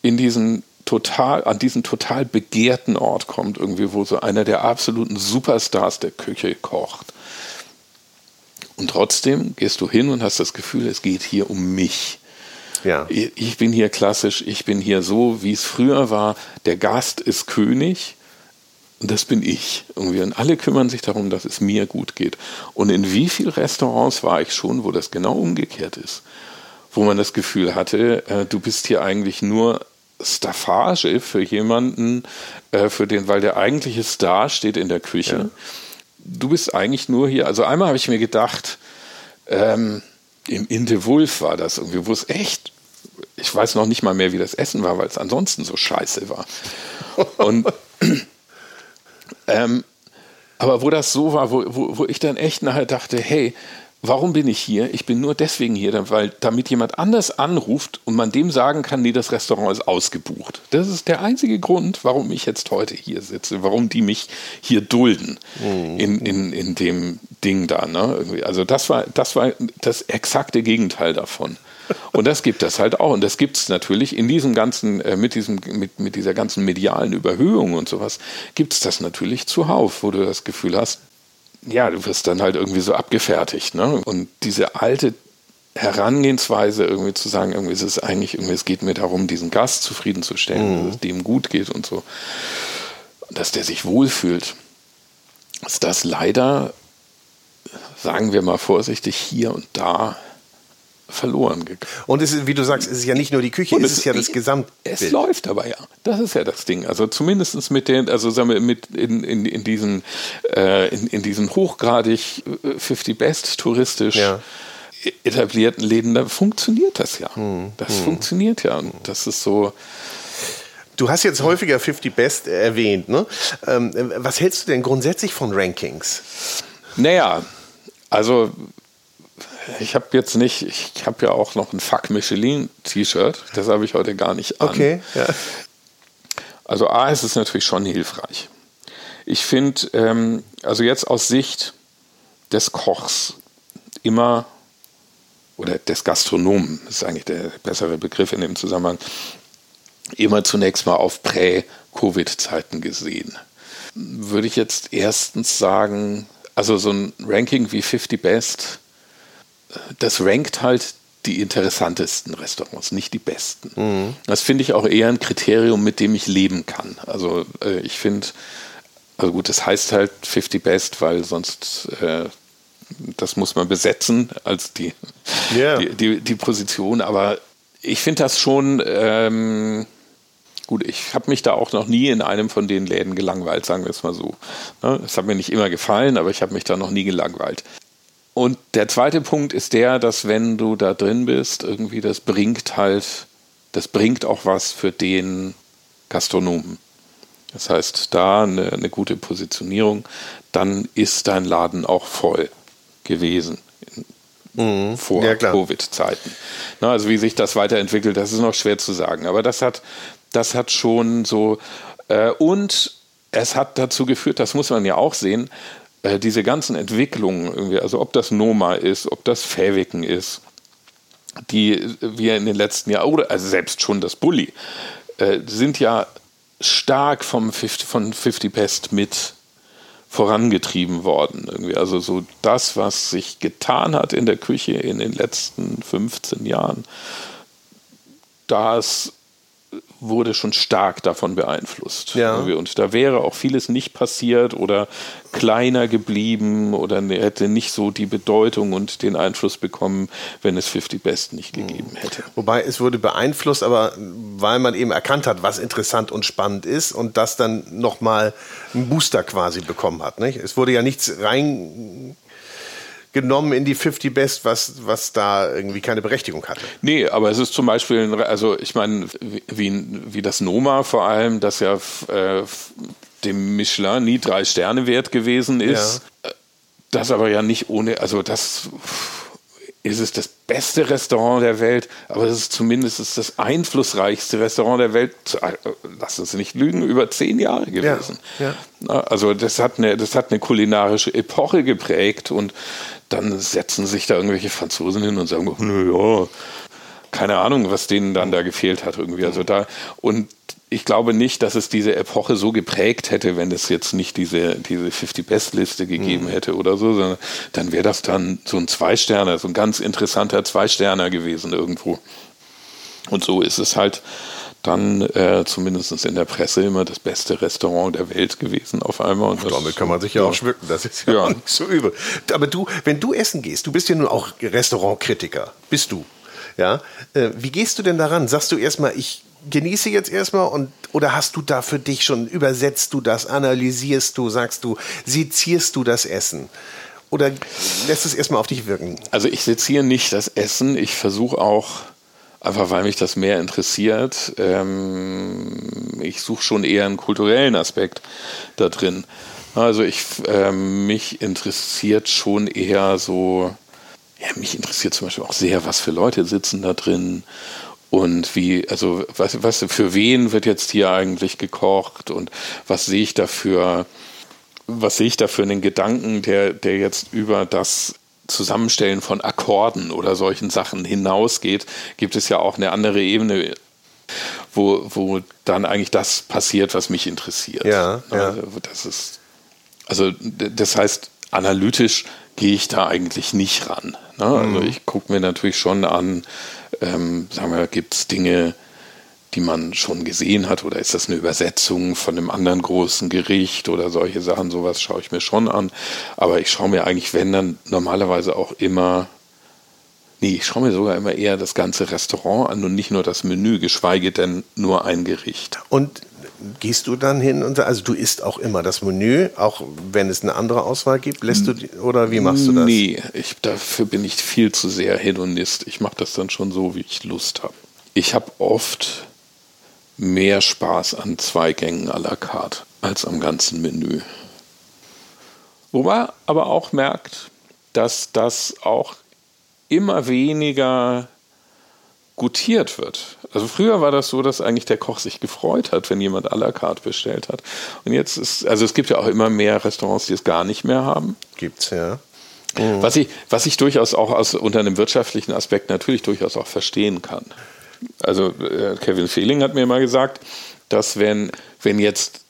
Speaker 2: in diesen total, an diesen total begehrten Ort kommt, irgendwie, wo so einer der absoluten Superstars der Küche kocht. Und trotzdem gehst du hin und hast das Gefühl, es geht hier um mich. Ja. Ich bin hier klassisch, ich bin hier so, wie es früher war. Der Gast ist König und das bin ich. Irgendwie. Und alle kümmern sich darum, dass es mir gut geht. Und in wie vielen Restaurants war ich schon, wo das genau umgekehrt ist? Wo man das Gefühl hatte, äh, du bist hier eigentlich nur Staffage für jemanden, äh, für den, weil der eigentliche Star steht in der Küche. Ja. Du bist eigentlich nur hier. Also einmal habe ich mir gedacht, ähm, im Inde Wolf war das irgendwie, wo es echt, ich weiß noch nicht mal mehr, wie das Essen war, weil es ansonsten so scheiße war. Und ähm, aber wo das so war, wo, wo, wo ich dann echt nachher dachte, hey, Warum bin ich hier? Ich bin nur deswegen hier, weil damit jemand anders anruft und man dem sagen kann, nee, das Restaurant ist ausgebucht. Das ist der einzige Grund, warum ich jetzt heute hier sitze, warum die mich hier dulden mhm. in, in, in dem Ding da. Ne? Also das war, das war das exakte Gegenteil davon. Und das gibt es halt auch. Und das gibt es natürlich in diesem ganzen, äh, mit, diesem, mit, mit dieser ganzen medialen Überhöhung und sowas, gibt es das natürlich zuhauf, wo du das Gefühl hast, ja, du wirst dann halt irgendwie so abgefertigt. Ne? Und diese alte Herangehensweise irgendwie zu sagen, irgendwie ist es eigentlich, irgendwie, es geht mir darum, diesen Gast zufriedenzustellen, mhm. dass es dem gut geht und so. Dass der sich wohlfühlt. Dass das leider, sagen wir mal vorsichtig, hier und da verloren gegangen.
Speaker 1: Und es ist, wie du sagst, es ist ja nicht nur die Küche, es ist ja das Gesamtbild.
Speaker 2: Es läuft aber ja. Das ist ja das Ding. Also zumindest mit den, also sagen wir, mit in, in, in diesen, äh, in, in diesen hochgradig 50 äh, Best touristisch ja. etablierten Läden, da funktioniert das ja. Hm. Das hm. funktioniert ja. Und das ist so.
Speaker 1: Du hast jetzt häufiger 50 Best erwähnt. Ne? Ähm, was hältst du denn grundsätzlich von Rankings?
Speaker 2: Naja, also ich habe jetzt nicht, ich habe ja auch noch ein Fuck Michelin T-Shirt, das habe ich heute gar nicht an.
Speaker 1: Okay, ja.
Speaker 2: Also A ist es natürlich schon hilfreich. Ich finde, ähm, also jetzt aus Sicht des Kochs immer, oder des Gastronomen, ist eigentlich der bessere Begriff in dem Zusammenhang, immer zunächst mal auf Prä-Covid-Zeiten gesehen. Würde ich jetzt erstens sagen, also so ein Ranking wie 50 Best das rankt halt die interessantesten Restaurants, nicht die besten. Mhm. Das finde ich auch eher ein Kriterium, mit dem ich leben kann. Also äh, ich finde, also gut, das heißt halt 50 Best, weil sonst äh, das muss man besetzen als die, yeah. die, die, die, Position. Aber ich finde das schon ähm, gut. Ich habe mich da auch noch nie in einem von den Läden gelangweilt, sagen wir es mal so. Ne, es hat mir nicht immer gefallen, aber ich habe mich da noch nie gelangweilt. Und der zweite Punkt ist der, dass wenn du da drin bist, irgendwie das bringt halt, das bringt auch was für den Gastronomen. Das heißt, da eine, eine gute Positionierung, dann ist dein Laden auch voll gewesen mhm. vor ja, Covid-Zeiten. Also wie sich das weiterentwickelt, das ist noch schwer zu sagen. Aber das hat, das hat schon so äh, und es hat dazu geführt, das muss man ja auch sehen, äh, diese ganzen Entwicklungen irgendwie, also ob das Noma ist, ob das Fäwiken ist, die wir in den letzten Jahren, oder also selbst schon das Bulli, äh, sind ja stark vom 50, von 50 Pest mit vorangetrieben worden. Irgendwie. Also so das, was sich getan hat in der Küche in den letzten 15 Jahren, das wurde schon stark davon beeinflusst.
Speaker 1: Ja.
Speaker 2: Und da wäre auch vieles nicht passiert oder kleiner geblieben oder ne, hätte nicht so die Bedeutung und den Einfluss bekommen, wenn es 50 Best nicht gegeben hätte.
Speaker 1: Wobei es wurde beeinflusst, aber weil man eben erkannt hat, was interessant und spannend ist und das dann nochmal einen Booster quasi bekommen hat. Nicht? Es wurde ja nichts rein genommen in die 50 Best, was, was da irgendwie keine Berechtigung hatte.
Speaker 2: Nee, aber es ist zum Beispiel, also ich meine, wie, wie das Noma vor allem, das ja äh, dem Michelin nie drei Sterne wert gewesen ist, ja. das aber ja nicht ohne, also das ist es das beste Restaurant der Welt, aber es ist zumindest das einflussreichste Restaurant der Welt, äh, lass uns nicht lügen, über zehn Jahre gewesen. Ja, ja. Also das hat, eine, das hat eine kulinarische Epoche geprägt und dann setzen sich da irgendwelche Franzosen hin und sagen, naja, keine Ahnung, was denen dann da gefehlt hat irgendwie. Also da und ich glaube nicht, dass es diese Epoche so geprägt hätte, wenn es jetzt nicht diese, diese 50-Best-Liste gegeben mhm. hätte oder so, sondern dann wäre das dann so ein Zwei-Sterner, so ein ganz interessanter Zwei-Sterner gewesen irgendwo. Und so ist es halt dann äh, zumindest in der Presse immer das beste Restaurant der Welt gewesen auf einmal. Und
Speaker 1: damit kann man sich ja, ja auch schmücken, das ist ja, ja. nicht so übel. Aber du, wenn du essen gehst, du bist ja nun auch Restaurantkritiker, bist du. Ja, äh, wie gehst du denn daran? Sagst du erstmal, ich genieße jetzt erstmal und oder hast du da für dich schon übersetzt du das, analysierst du, sagst du, sezierst du das Essen? Oder lässt es erstmal auf dich wirken?
Speaker 2: Also ich seziere nicht das Essen, ich versuche auch einfach weil mich das mehr interessiert. Ähm, ich suche schon eher einen kulturellen Aspekt da drin. Also ich, ähm, mich interessiert schon eher so, ja, mich interessiert zum Beispiel auch sehr, was für Leute sitzen da drin und wie, also was, was für wen wird jetzt hier eigentlich gekocht und was sehe ich dafür, was sehe ich da für einen Gedanken, der, der jetzt über das Zusammenstellen von Akkorden oder solchen Sachen hinausgeht, gibt es ja auch eine andere Ebene, wo, wo dann eigentlich das passiert, was mich interessiert.
Speaker 1: Ja, ja.
Speaker 2: Also, das ist, also das heißt, analytisch gehe ich da eigentlich nicht ran. Ne? Also mhm. ich gucke mir natürlich schon an, ähm, sagen wir, gibt es Dinge, die man schon gesehen hat oder ist das eine Übersetzung von einem anderen großen Gericht oder solche Sachen, sowas schaue ich mir schon an. Aber ich schaue mir eigentlich, wenn dann normalerweise auch immer Nee, ich schaue mir sogar immer eher das ganze Restaurant an und nicht nur das Menü, geschweige denn nur ein Gericht.
Speaker 1: Und gehst du dann hin und also du isst auch immer das Menü, auch wenn es eine andere Auswahl gibt, lässt du oder wie machst du das?
Speaker 2: Nee, ich, dafür bin ich viel zu sehr Hedonist. Ich mache das dann schon so, wie ich Lust habe. Ich habe oft mehr Spaß an zwei Gängen à la carte als am ganzen Menü. Wo man aber auch merkt, dass das auch immer weniger gutiert wird. Also früher war das so, dass eigentlich der Koch sich gefreut hat, wenn jemand à la carte bestellt hat. Und jetzt ist, also es gibt ja auch immer mehr Restaurants, die es gar nicht mehr haben.
Speaker 1: Gibt's, ja.
Speaker 2: Mhm. Was, ich, was ich durchaus auch aus, unter einem wirtschaftlichen Aspekt natürlich durchaus auch verstehen kann. Also äh, Kevin Fehling hat mir mal gesagt, dass wenn, wenn jetzt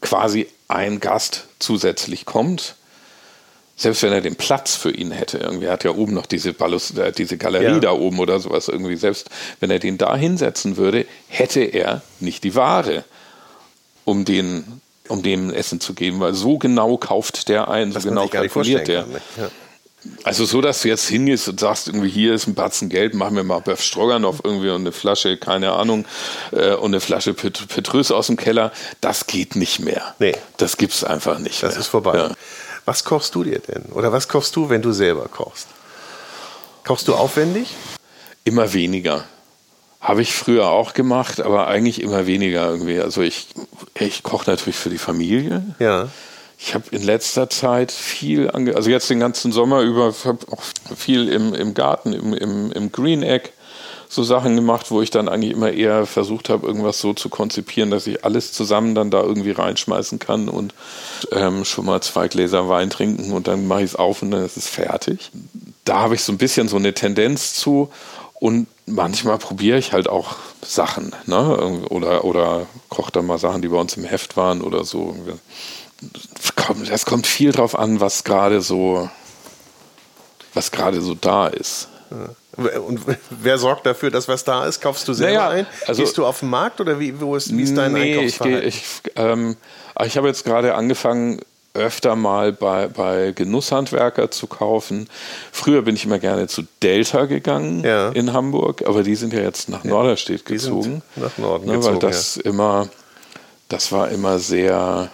Speaker 2: quasi ein Gast zusätzlich kommt, selbst wenn er den Platz für ihn hätte, irgendwie hat ja oben noch diese, Ballus, äh, diese Galerie ja. da oben oder sowas irgendwie, selbst wenn er den da hinsetzen würde, hätte er nicht die Ware, um den um dem Essen zu geben, weil so genau kauft der ein, so genau kalkuliert der. Ne? Ja. Also so, dass du jetzt hingehst und sagst, irgendwie hier ist ein Batzen Geld, machen wir mal Böff Stroganoff irgendwie und eine Flasche, keine Ahnung, äh, und eine Flasche Pet Petrus aus dem Keller, das geht nicht mehr. Nee. Das gibt's einfach nicht
Speaker 1: Das
Speaker 2: mehr.
Speaker 1: ist vorbei. Ja. Was kochst du dir denn? Oder was kochst du, wenn du selber kochst? Kochst du aufwendig?
Speaker 2: Immer weniger. Habe ich früher auch gemacht, aber eigentlich immer weniger irgendwie. Also ich, ich koche natürlich für die Familie.
Speaker 1: Ja.
Speaker 2: Ich habe in letzter Zeit viel, also jetzt den ganzen Sommer über, auch viel im, im Garten, im, im, im Green Egg so Sachen gemacht, wo ich dann eigentlich immer eher versucht habe, irgendwas so zu konzipieren, dass ich alles zusammen dann da irgendwie reinschmeißen kann und ähm, schon mal zwei Gläser Wein trinken und dann mache ich es auf und dann ist es fertig. Da habe ich so ein bisschen so eine Tendenz zu und manchmal probiere ich halt auch Sachen, ne? Oder, oder koche dann mal Sachen, die bei uns im Heft waren oder so das kommt viel drauf an, was gerade so, was gerade so da ist.
Speaker 1: Und wer sorgt dafür, dass was da ist? Kaufst du selber naja, ein? Also, Gehst du auf den Markt oder wie, wo ist, wie ist dein nee, Einkaufsverhalten?
Speaker 2: Ich, ich, ähm, ich habe jetzt gerade angefangen, öfter mal bei, bei Genusshandwerker zu kaufen. Früher bin ich immer gerne zu Delta gegangen ja. in Hamburg, aber die sind ja jetzt nach Norderstedt gezogen.
Speaker 1: nach Norden
Speaker 2: ne,
Speaker 1: gezogen,
Speaker 2: Weil das ja. immer, das war immer sehr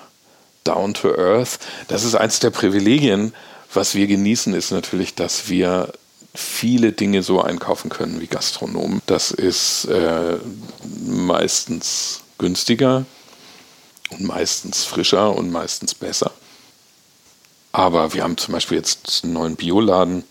Speaker 2: down to earth. Das ist eins der Privilegien, was wir genießen, ist natürlich, dass wir viele Dinge so einkaufen können wie Gastronomen. Das ist äh, meistens günstiger und meistens frischer und meistens besser. Aber wir haben zum Beispiel jetzt einen neuen Bioladen,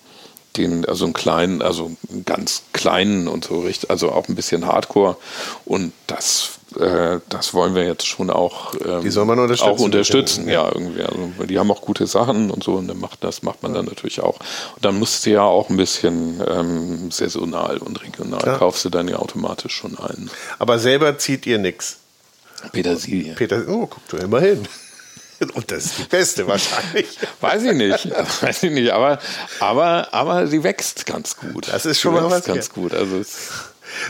Speaker 2: den, also einen kleinen, also einen ganz kleinen und so richtig, also auch ein bisschen Hardcore. Und das äh, das wollen wir jetzt schon auch,
Speaker 1: ähm, die soll man unterstützen,
Speaker 2: auch unterstützen ja. ja, irgendwie. Also, die haben auch gute Sachen und so und dann macht, das macht man ja. dann natürlich auch. Und dann musst du ja auch ein bisschen ähm, saisonal und regional, Klar. kaufst du dann ja automatisch schon ein.
Speaker 1: Aber selber zieht ihr nichts.
Speaker 2: Petersilie.
Speaker 1: Peter, oh, guck du immer hin. Und das ist die beste wahrscheinlich.
Speaker 2: Weiß ich nicht. Weiß ich nicht. Aber, aber, aber sie wächst ganz gut.
Speaker 1: Das ist schon sie mal was.
Speaker 2: ganz ja. gut. Also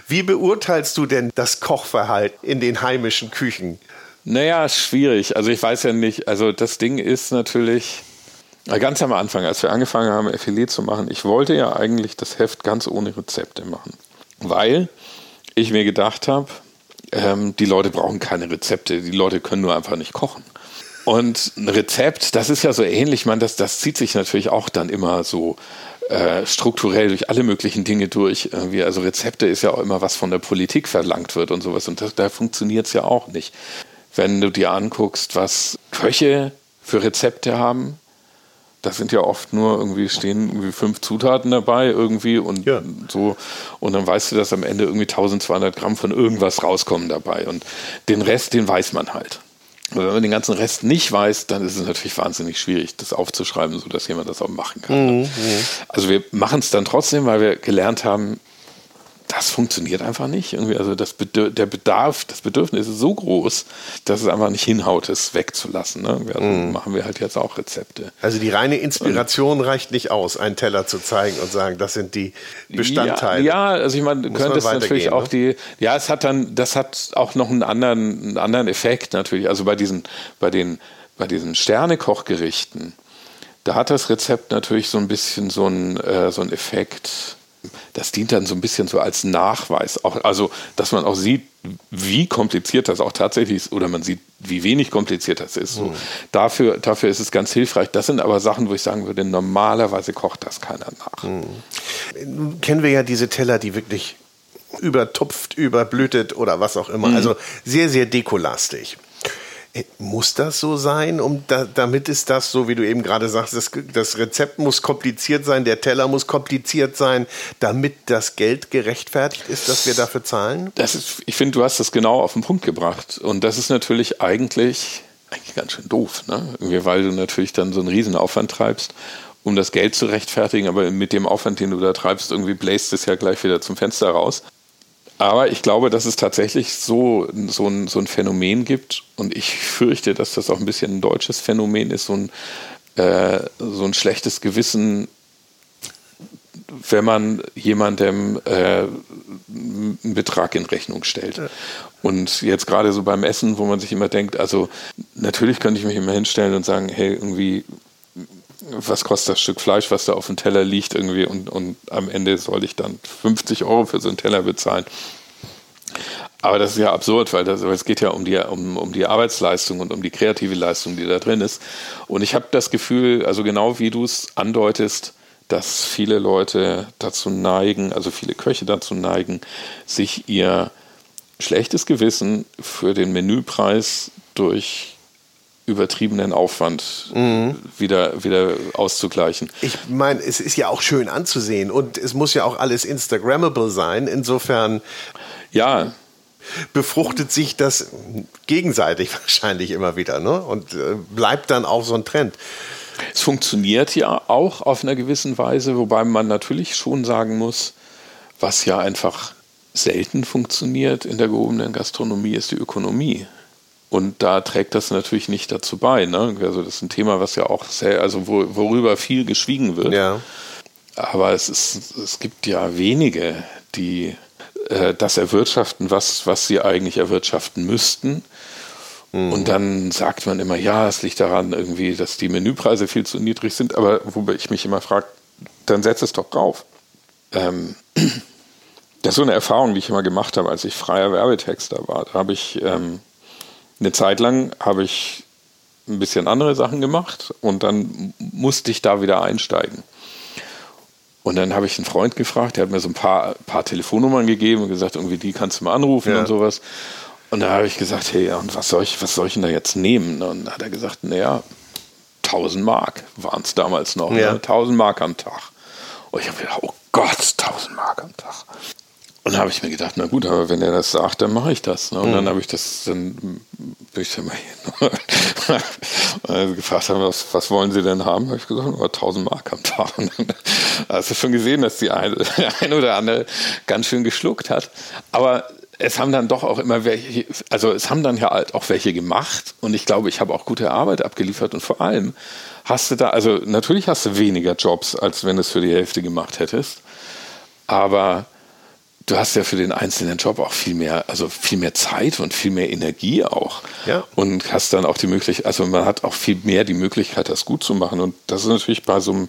Speaker 1: wie beurteilst du denn das Kochverhalten in den heimischen Küchen?
Speaker 2: Naja, schwierig. Also ich weiß ja nicht. Also das Ding ist natürlich, ganz am Anfang, als wir angefangen haben, Filet zu machen, ich wollte ja eigentlich das Heft ganz ohne Rezepte machen. Weil ich mir gedacht habe, ähm, die Leute brauchen keine Rezepte, die Leute können nur einfach nicht kochen. Und ein Rezept, das ist ja so ähnlich, man, das, das zieht sich natürlich auch dann immer so äh, strukturell durch alle möglichen Dinge durch. Irgendwie. Also Rezepte ist ja auch immer, was von der Politik verlangt wird und sowas. Und das, da funktioniert es ja auch nicht. Wenn du dir anguckst, was Köche für Rezepte haben, da sind ja oft nur irgendwie stehen irgendwie fünf Zutaten dabei irgendwie und ja. so und dann weißt du, dass am Ende irgendwie 1200 Gramm von irgendwas rauskommen dabei und den Rest, den weiß man halt. Aber wenn man den ganzen Rest nicht weiß, dann ist es natürlich wahnsinnig schwierig, das aufzuschreiben, sodass jemand das auch machen kann. Mhm, mhm. also wir machen es dann trotzdem, weil wir gelernt haben, das funktioniert einfach nicht. Irgendwie, also das Bedürf der Bedarf, das Bedürfnis ist so groß, dass es einfach nicht hinhaut, es wegzulassen. Ne? Also mm. machen wir halt jetzt auch Rezepte.
Speaker 1: Also die reine Inspiration und, reicht nicht aus, einen Teller zu zeigen und sagen, das sind die Bestandteile.
Speaker 2: Ja, ja also ich meine, du könntest natürlich auch ne? die, ja, es hat dann, das hat auch noch einen anderen, einen anderen Effekt natürlich. Also bei diesen, bei den, bei diesen Sternekochgerichten, da hat das Rezept natürlich so ein bisschen so einen, äh, so einen Effekt, das dient dann so ein bisschen so als Nachweis. Auch, also, dass man auch sieht, wie kompliziert das auch tatsächlich ist, oder man sieht, wie wenig kompliziert das ist. So, mhm. dafür, dafür ist es ganz hilfreich. Das sind aber Sachen, wo ich sagen würde, normalerweise kocht das keiner nach. Mhm.
Speaker 1: Kennen wir ja diese Teller, die wirklich übertupft, überblütet oder was auch immer. Mhm. Also sehr, sehr dekolastig. Äh, muss das so sein, um da, damit ist das, so wie du eben gerade sagst, das, das, Rezept muss kompliziert sein, der Teller muss kompliziert sein, damit das Geld gerechtfertigt ist, dass wir dafür zahlen?
Speaker 2: Das ist, ich finde, du hast das genau auf den Punkt gebracht. Und das ist natürlich eigentlich, eigentlich ganz schön doof, ne? Weil du natürlich dann so einen Riesenaufwand treibst, um das Geld zu rechtfertigen, aber mit dem Aufwand, den du da treibst, irgendwie bläst es ja gleich wieder zum Fenster raus. Aber ich glaube, dass es tatsächlich so, so, ein, so ein Phänomen gibt und ich fürchte, dass das auch ein bisschen ein deutsches Phänomen ist, so ein, äh, so ein schlechtes Gewissen, wenn man jemandem äh, einen Betrag in Rechnung stellt. Und jetzt gerade so beim Essen, wo man sich immer denkt, also natürlich könnte ich mich immer hinstellen und sagen, hey, irgendwie was kostet das Stück Fleisch, was da auf dem Teller liegt irgendwie und, und am Ende soll ich dann 50 Euro für so einen Teller bezahlen. Aber das ist ja absurd, weil das, es geht ja um die, um, um die Arbeitsleistung und um die kreative Leistung, die da drin ist. Und ich habe das Gefühl, also genau wie du es andeutest, dass viele Leute dazu neigen, also viele Köche dazu neigen, sich ihr schlechtes Gewissen für den Menüpreis durch übertriebenen Aufwand mhm. wieder, wieder auszugleichen.
Speaker 1: Ich meine, es ist ja auch schön anzusehen und es muss ja auch alles Instagrammable sein. Insofern.
Speaker 2: Ja.
Speaker 1: Befruchtet sich das gegenseitig wahrscheinlich immer wieder ne? und äh, bleibt dann auch so ein Trend.
Speaker 2: Es funktioniert ja auch auf einer gewissen Weise, wobei man natürlich schon sagen muss, was ja einfach selten funktioniert in der gehobenen Gastronomie, ist die Ökonomie. Und da trägt das natürlich nicht dazu bei. Ne? Also das ist ein Thema, was ja auch sehr, also worüber viel geschwiegen wird. Ja. Aber es, ist, es gibt ja wenige, die äh, das erwirtschaften, was, was sie eigentlich erwirtschaften müssten. Mhm. Und dann sagt man immer, ja, es liegt daran irgendwie, dass die Menüpreise viel zu niedrig sind. Aber wobei ich mich immer frage, dann setz es doch drauf. Ähm, das ist so eine Erfahrung, die ich immer gemacht habe, als ich freier Werbetexter war. Da habe ich ähm, eine Zeit lang habe ich ein bisschen andere Sachen gemacht und dann musste ich da wieder einsteigen. Und dann habe ich einen Freund gefragt, der hat mir so ein paar, paar Telefonnummern gegeben und gesagt, irgendwie die kannst du mal anrufen ja. und sowas. Und da habe ich gesagt, hey, und was soll ich, was soll ich denn da jetzt nehmen? Und dann hat er gesagt, naja, 1000 Mark waren es damals noch, ja. ne? 1000 Mark am Tag. Und ich habe gedacht, oh Gott, 1000 Mark am Tag. Und da habe ich mir gedacht, na gut, aber wenn er das sagt, dann mache ich das. Ne? Und mhm. dann habe ich das, dann bin ich dann mal hin. gefragt haben, was, was wollen Sie denn haben? habe ich gesagt, nur 1000 Mark am Tag. Hast du schon gesehen, dass die eine, eine oder andere ganz schön geschluckt hat. Aber es haben dann doch auch immer welche, also es haben dann ja halt auch welche gemacht und ich glaube, ich habe auch gute Arbeit abgeliefert und vor allem hast du da, also natürlich hast du weniger Jobs, als wenn du es für die Hälfte gemacht hättest, aber du hast ja für den einzelnen Job auch viel mehr, also viel mehr Zeit und viel mehr Energie auch. Ja. Und hast dann auch die Möglichkeit, also man hat auch viel mehr die Möglichkeit, das gut zu machen. Und das ist natürlich bei so,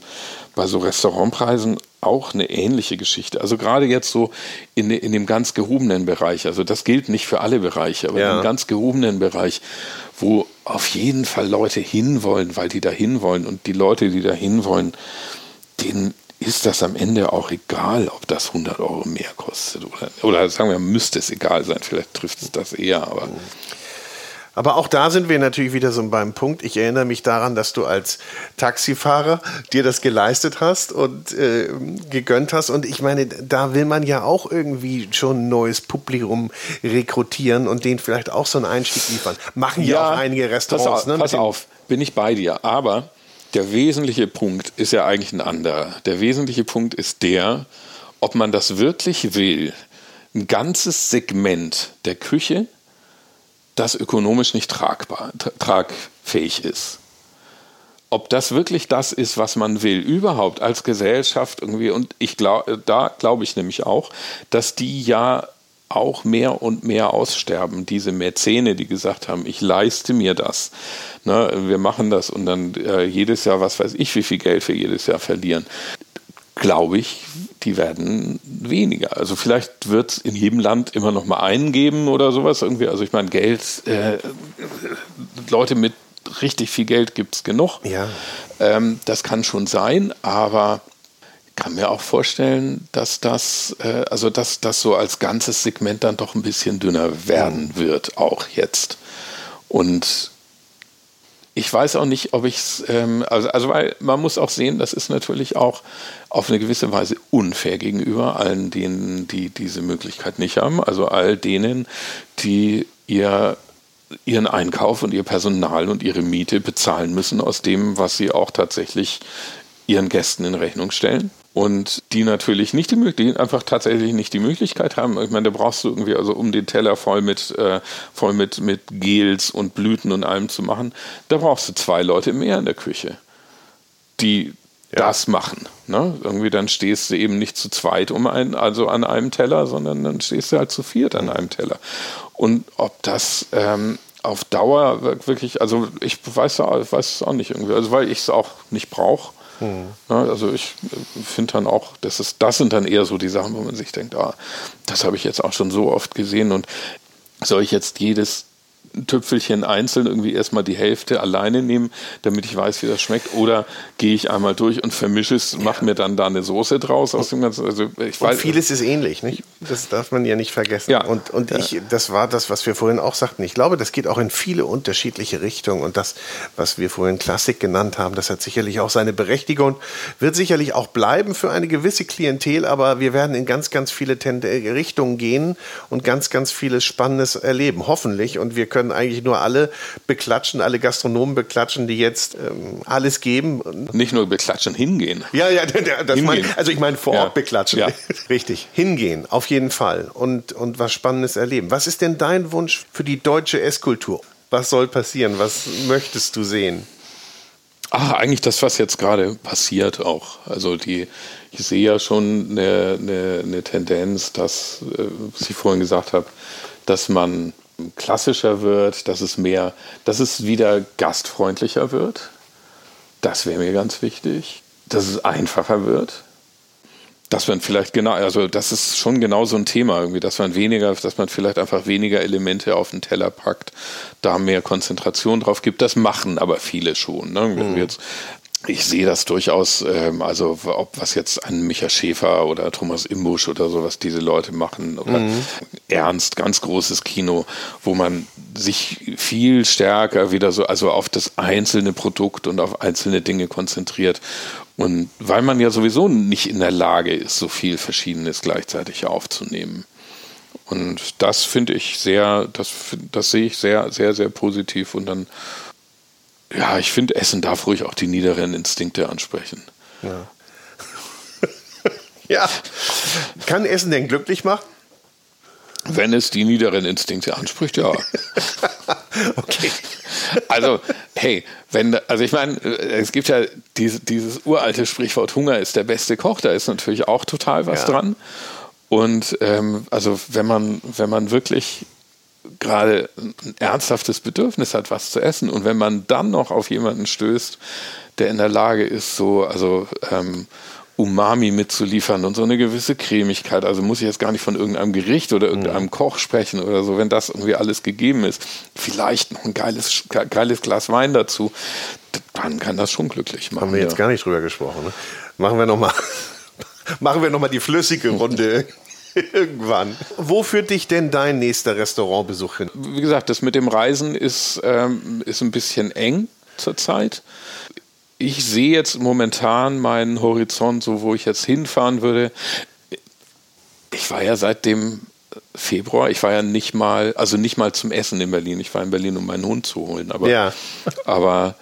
Speaker 2: bei so Restaurantpreisen auch eine ähnliche Geschichte. Also gerade jetzt so in, in dem ganz gehobenen Bereich, also das gilt nicht für alle Bereiche, aber ja. im ganz gehobenen Bereich, wo auf jeden Fall Leute hinwollen, weil die da hinwollen und die Leute, die da hinwollen, denen ist das am Ende auch egal, ob das 100 Euro mehr kostet oder, oder sagen wir, müsste es egal sein. Vielleicht trifft es das eher, aber.
Speaker 1: Aber auch da sind wir natürlich wieder so beim Punkt. Ich erinnere mich daran, dass du als Taxifahrer dir das geleistet hast und äh, gegönnt hast. Und ich meine, da will man ja auch irgendwie schon ein neues Publikum rekrutieren und denen vielleicht auch so einen Einstieg liefern. Machen ja, ja auch einige Restaurants.
Speaker 2: Pass auf,
Speaker 1: ne,
Speaker 2: pass auf bin ich bei dir. Aber der wesentliche Punkt ist ja eigentlich ein anderer. Der wesentliche Punkt ist der, ob man das wirklich will, ein ganzes Segment der Küche, das ökonomisch nicht tragbar, tragfähig ist. Ob das wirklich das ist, was man will, überhaupt als Gesellschaft irgendwie. Und ich glaube, da glaube ich nämlich auch, dass die ja auch mehr und mehr aussterben. Diese Mäzene, die gesagt haben, ich leiste mir das. Ne, wir machen das und dann äh, jedes Jahr, was weiß ich, wie viel Geld wir jedes Jahr verlieren. Glaube ich, die werden weniger. Also vielleicht wird es in jedem Land immer noch mal einen geben oder sowas irgendwie. Also ich meine, Geld, äh, Leute mit richtig viel Geld gibt es genug.
Speaker 1: Ja.
Speaker 2: Ähm, das kann schon sein, aber kann mir auch vorstellen, dass das, äh, also dass das so als ganzes Segment dann doch ein bisschen dünner werden wird, auch jetzt. Und ich weiß auch nicht, ob ich es, ähm, also, also weil man muss auch sehen, das ist natürlich auch auf eine gewisse Weise unfair gegenüber allen denen, die diese Möglichkeit nicht haben. Also all denen, die ihr ihren Einkauf und ihr Personal und ihre Miete bezahlen müssen aus dem, was sie auch tatsächlich ihren Gästen in Rechnung stellen und die natürlich nicht die Möglichkeit, einfach tatsächlich nicht die Möglichkeit haben. Ich meine, da brauchst du irgendwie, also um den Teller voll mit, äh, voll mit, mit Gels und Blüten und allem zu machen, da brauchst du zwei Leute mehr in der Küche, die ja. das machen. Ne? Irgendwie dann stehst du eben nicht zu zweit um ein, also an einem Teller, sondern dann stehst du halt zu viert an einem Teller. Und ob das ähm, auf Dauer wirklich, also ich weiß, ich weiß es auch nicht irgendwie, also weil ich es auch nicht brauche Mhm. Ja, also ich finde dann auch, das, ist, das sind dann eher so die Sachen, wo man sich denkt, ah, das habe ich jetzt auch schon so oft gesehen und soll ich jetzt jedes Tüpfelchen einzeln irgendwie erstmal die Hälfte alleine nehmen, damit ich weiß, wie das schmeckt? Oder gehe ich einmal durch und vermische es, mache mir dann da eine Soße draus aus dem ganzen. Also
Speaker 1: ich weiß, und vieles ist ähnlich, nicht? Das darf man ja nicht vergessen. Ja. Und, und ja. ich, das war das, was wir vorhin auch sagten. Ich glaube, das geht auch in viele unterschiedliche Richtungen. Und das, was wir vorhin Klassik genannt haben, das hat sicherlich auch seine Berechtigung, wird sicherlich auch bleiben für eine gewisse Klientel, aber wir werden in ganz, ganz viele Richtungen gehen und ganz, ganz vieles Spannendes erleben. Hoffentlich. Und wir können können eigentlich nur alle beklatschen, alle Gastronomen beklatschen, die jetzt ähm, alles geben.
Speaker 2: Nicht nur beklatschen, hingehen.
Speaker 1: Ja, ja, das hingehen. Mein, also ich meine vor Ort ja. beklatschen. Ja. Richtig, hingehen, auf jeden Fall. Und, und was Spannendes erleben. Was ist denn dein Wunsch für die deutsche Esskultur? Was soll passieren? Was möchtest du sehen?
Speaker 2: Ach, eigentlich das, was jetzt gerade passiert auch. Also die, ich sehe ja schon eine, eine, eine Tendenz, dass, äh, was ich vorhin gesagt habe, dass man klassischer wird, dass es mehr, dass es wieder gastfreundlicher wird. Das wäre mir ganz wichtig. Dass es einfacher wird. Dass man vielleicht genau, also das ist schon genau so ein Thema irgendwie, dass man weniger, dass man vielleicht einfach weniger Elemente auf den Teller packt, da mehr Konzentration drauf gibt. Das machen aber viele schon. Ne? Wenn mhm. wir jetzt ich sehe das durchaus, ähm, also ob was jetzt ein Micha Schäfer oder Thomas Imbusch oder so, was diese Leute machen, oder mhm. ernst, ganz großes Kino, wo man sich viel stärker wieder so, also auf das einzelne Produkt und auf einzelne Dinge konzentriert. Und weil man ja sowieso nicht in der Lage ist, so viel Verschiedenes gleichzeitig aufzunehmen. Und das finde ich sehr, das, das sehe ich sehr, sehr, sehr positiv und dann ja, ich finde, Essen darf ruhig auch die niederen Instinkte ansprechen.
Speaker 1: Ja. ja. Kann Essen denn glücklich machen?
Speaker 2: Wenn es die niederen Instinkte anspricht, ja. okay. Also, hey, wenn, also ich meine, es gibt ja diese, dieses uralte Sprichwort, Hunger ist der beste Koch, da ist natürlich auch total was ja. dran. Und ähm, also wenn man, wenn man wirklich gerade ein ernsthaftes Bedürfnis hat, was zu essen. Und wenn man dann noch auf jemanden stößt, der in der Lage ist, so, also ähm, Umami mitzuliefern und so eine gewisse Cremigkeit. Also muss ich jetzt gar nicht von irgendeinem Gericht oder irgendeinem mhm. Koch sprechen oder so, wenn das irgendwie alles gegeben ist. Vielleicht noch ein geiles, geiles Glas Wein dazu. Dann kann das schon glücklich machen.
Speaker 1: Haben wir jetzt ja. gar nicht drüber gesprochen. Ne? Machen wir nochmal machen wir noch mal die flüssige Runde. Irgendwann. Wo führt dich denn dein nächster Restaurantbesuch hin?
Speaker 2: Wie gesagt, das mit dem Reisen ist, ähm, ist ein bisschen eng zurzeit. Ich sehe jetzt momentan meinen Horizont, so wo ich jetzt hinfahren würde. Ich war ja seit dem Februar, ich war ja nicht mal, also nicht mal zum Essen in Berlin. Ich war in Berlin, um meinen Hund zu holen. Aber, ja. aber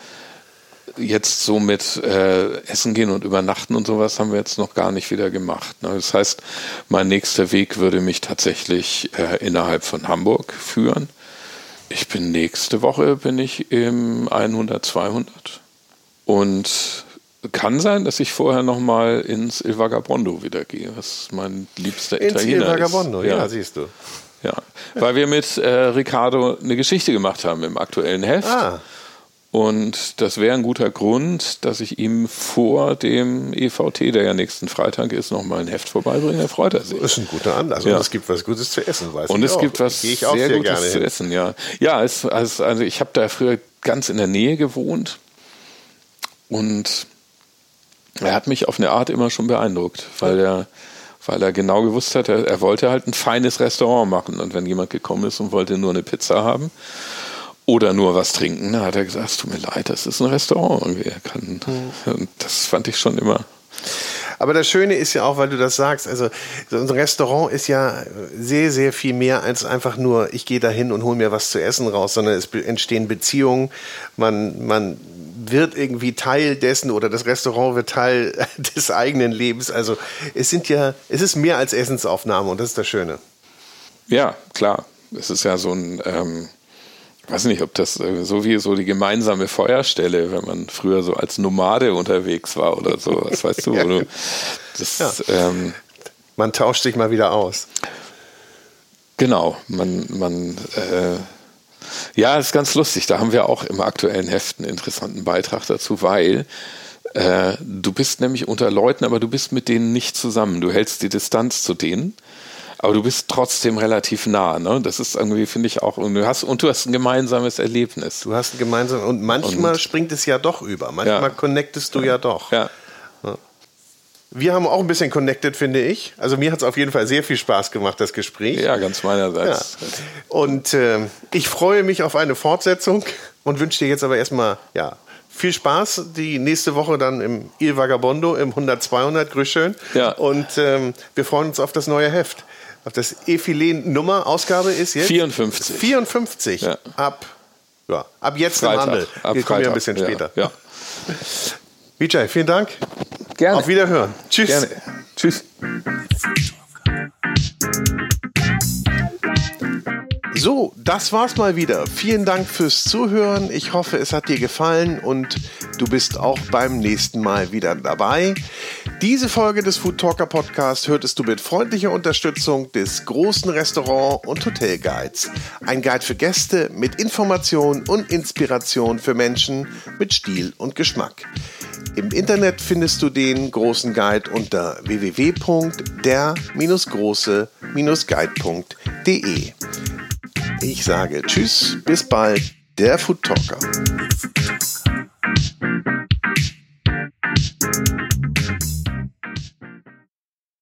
Speaker 2: jetzt so mit äh, Essen gehen und übernachten und sowas haben wir jetzt noch gar nicht wieder gemacht. Ne? Das heißt, mein nächster Weg würde mich tatsächlich äh, innerhalb von Hamburg führen. Ich bin nächste Woche bin ich im 100 200 und kann sein, dass ich vorher noch mal ins Il Vagabondo wieder gehe, was mein liebster ins Italiener Il Vagabondo,
Speaker 1: ist. Ja. ja, siehst du.
Speaker 2: Ja, weil wir mit äh, Ricardo eine Geschichte gemacht haben im aktuellen Heft. Ah. Und das wäre ein guter Grund, dass ich ihm vor dem EVT, der ja nächsten Freitag ist, nochmal ein Heft vorbeibringe. Da freut er sich.
Speaker 1: Das ist ein guter Anlass.
Speaker 2: Ja.
Speaker 1: Und es gibt was Gutes zu essen, weiß
Speaker 2: Und
Speaker 1: ich
Speaker 2: es
Speaker 1: auch.
Speaker 2: gibt was sehr,
Speaker 1: sehr
Speaker 2: Gutes
Speaker 1: gerne
Speaker 2: zu essen, ja. Ja, es, also, also ich habe da früher ganz in der Nähe gewohnt und er hat mich auf eine Art immer schon beeindruckt, weil er, weil er genau gewusst hat, er, er wollte halt ein feines Restaurant machen. Und wenn jemand gekommen ist und wollte nur eine Pizza haben oder nur was trinken, dann hat er gesagt, es tut mir leid, das ist ein Restaurant. Und er kann,
Speaker 1: Mhm.
Speaker 2: das fand ich schon immer.
Speaker 1: Aber das Schöne ist ja auch, weil du das sagst, also so ein Restaurant ist ja sehr, sehr viel mehr als einfach nur, ich gehe da hin und hole mir was zu essen raus, sondern es entstehen Beziehungen, man, man wird irgendwie Teil dessen oder das Restaurant wird Teil des eigenen Lebens. Also es sind ja, es ist mehr als Essensaufnahme und das ist das Schöne.
Speaker 2: Ja, klar. Es ist ja so ein, ähm, weiß nicht, ob das äh, so wie so die gemeinsame Feuerstelle, wenn man früher so als Nomade unterwegs war oder so, was weißt du, wo du das, ähm,
Speaker 1: Man tauscht sich mal wieder aus.
Speaker 2: genau, man, man, äh, ja, ist ganz lustig. Da haben wir auch im aktuellen Heft einen interessanten Beitrag dazu, weil äh, du bist nämlich unter Leuten, aber du bist mit denen nicht zusammen. Du hältst die Distanz zu denen. Aber du bist trotzdem relativ nah, ne? Das ist irgendwie, finde ich auch, und du hast, und du hast ein gemeinsames Erlebnis.
Speaker 1: Du hast ein gemeinsames, und manchmal
Speaker 2: Und-
Speaker 1: springt es ja doch über. Manchmal
Speaker 2: Ja.
Speaker 1: connectest du ja doch.
Speaker 2: Ja.
Speaker 1: Wir haben auch ein bisschen connected, finde ich. Also mir hat es auf jeden Fall sehr viel Spaß gemacht, das Gespräch.
Speaker 2: Ja, ganz meinerseits.
Speaker 1: Ja. Und äh, ich freue mich auf eine Fortsetzung und wünsche dir jetzt aber erstmal ja, viel Spaß. Die nächste Woche dann im Il Vagabondo im 100-200. Grüß schön.
Speaker 2: Ja.
Speaker 1: Und ähm, wir freuen uns auf das neue Heft. Auf das Ephilen-Nummer. Ausgabe ist jetzt
Speaker 2: 54.
Speaker 1: 54.
Speaker 2: Ja.
Speaker 1: Ab, ja, ab jetzt
Speaker 2: Freitag.
Speaker 1: im Handel.
Speaker 2: Ab
Speaker 1: wir kommen ja ein bisschen
Speaker 2: Ja,
Speaker 1: später.
Speaker 2: Ja.
Speaker 1: Vijay, vielen Dank.
Speaker 2: Gerne.
Speaker 1: Auf Wiederhören. Tschüss.
Speaker 2: Gerne. Tschüss.
Speaker 1: So, das war's mal wieder. Vielen Dank fürs Zuhören. Ich hoffe, es hat dir gefallen und du bist auch beim nächsten Mal wieder dabei. Diese Folge des Food Talker Podcast hörtest du mit freundlicher Unterstützung des großen Restaurant- und Hotelguides. Ein Guide für Gäste mit Information und Inspiration für Menschen mit Stil und Geschmack. Im Internet findest du den großen Guide unter www.der-große-guide.de. Ich sage Tschüss, bis bald, der Food Talker.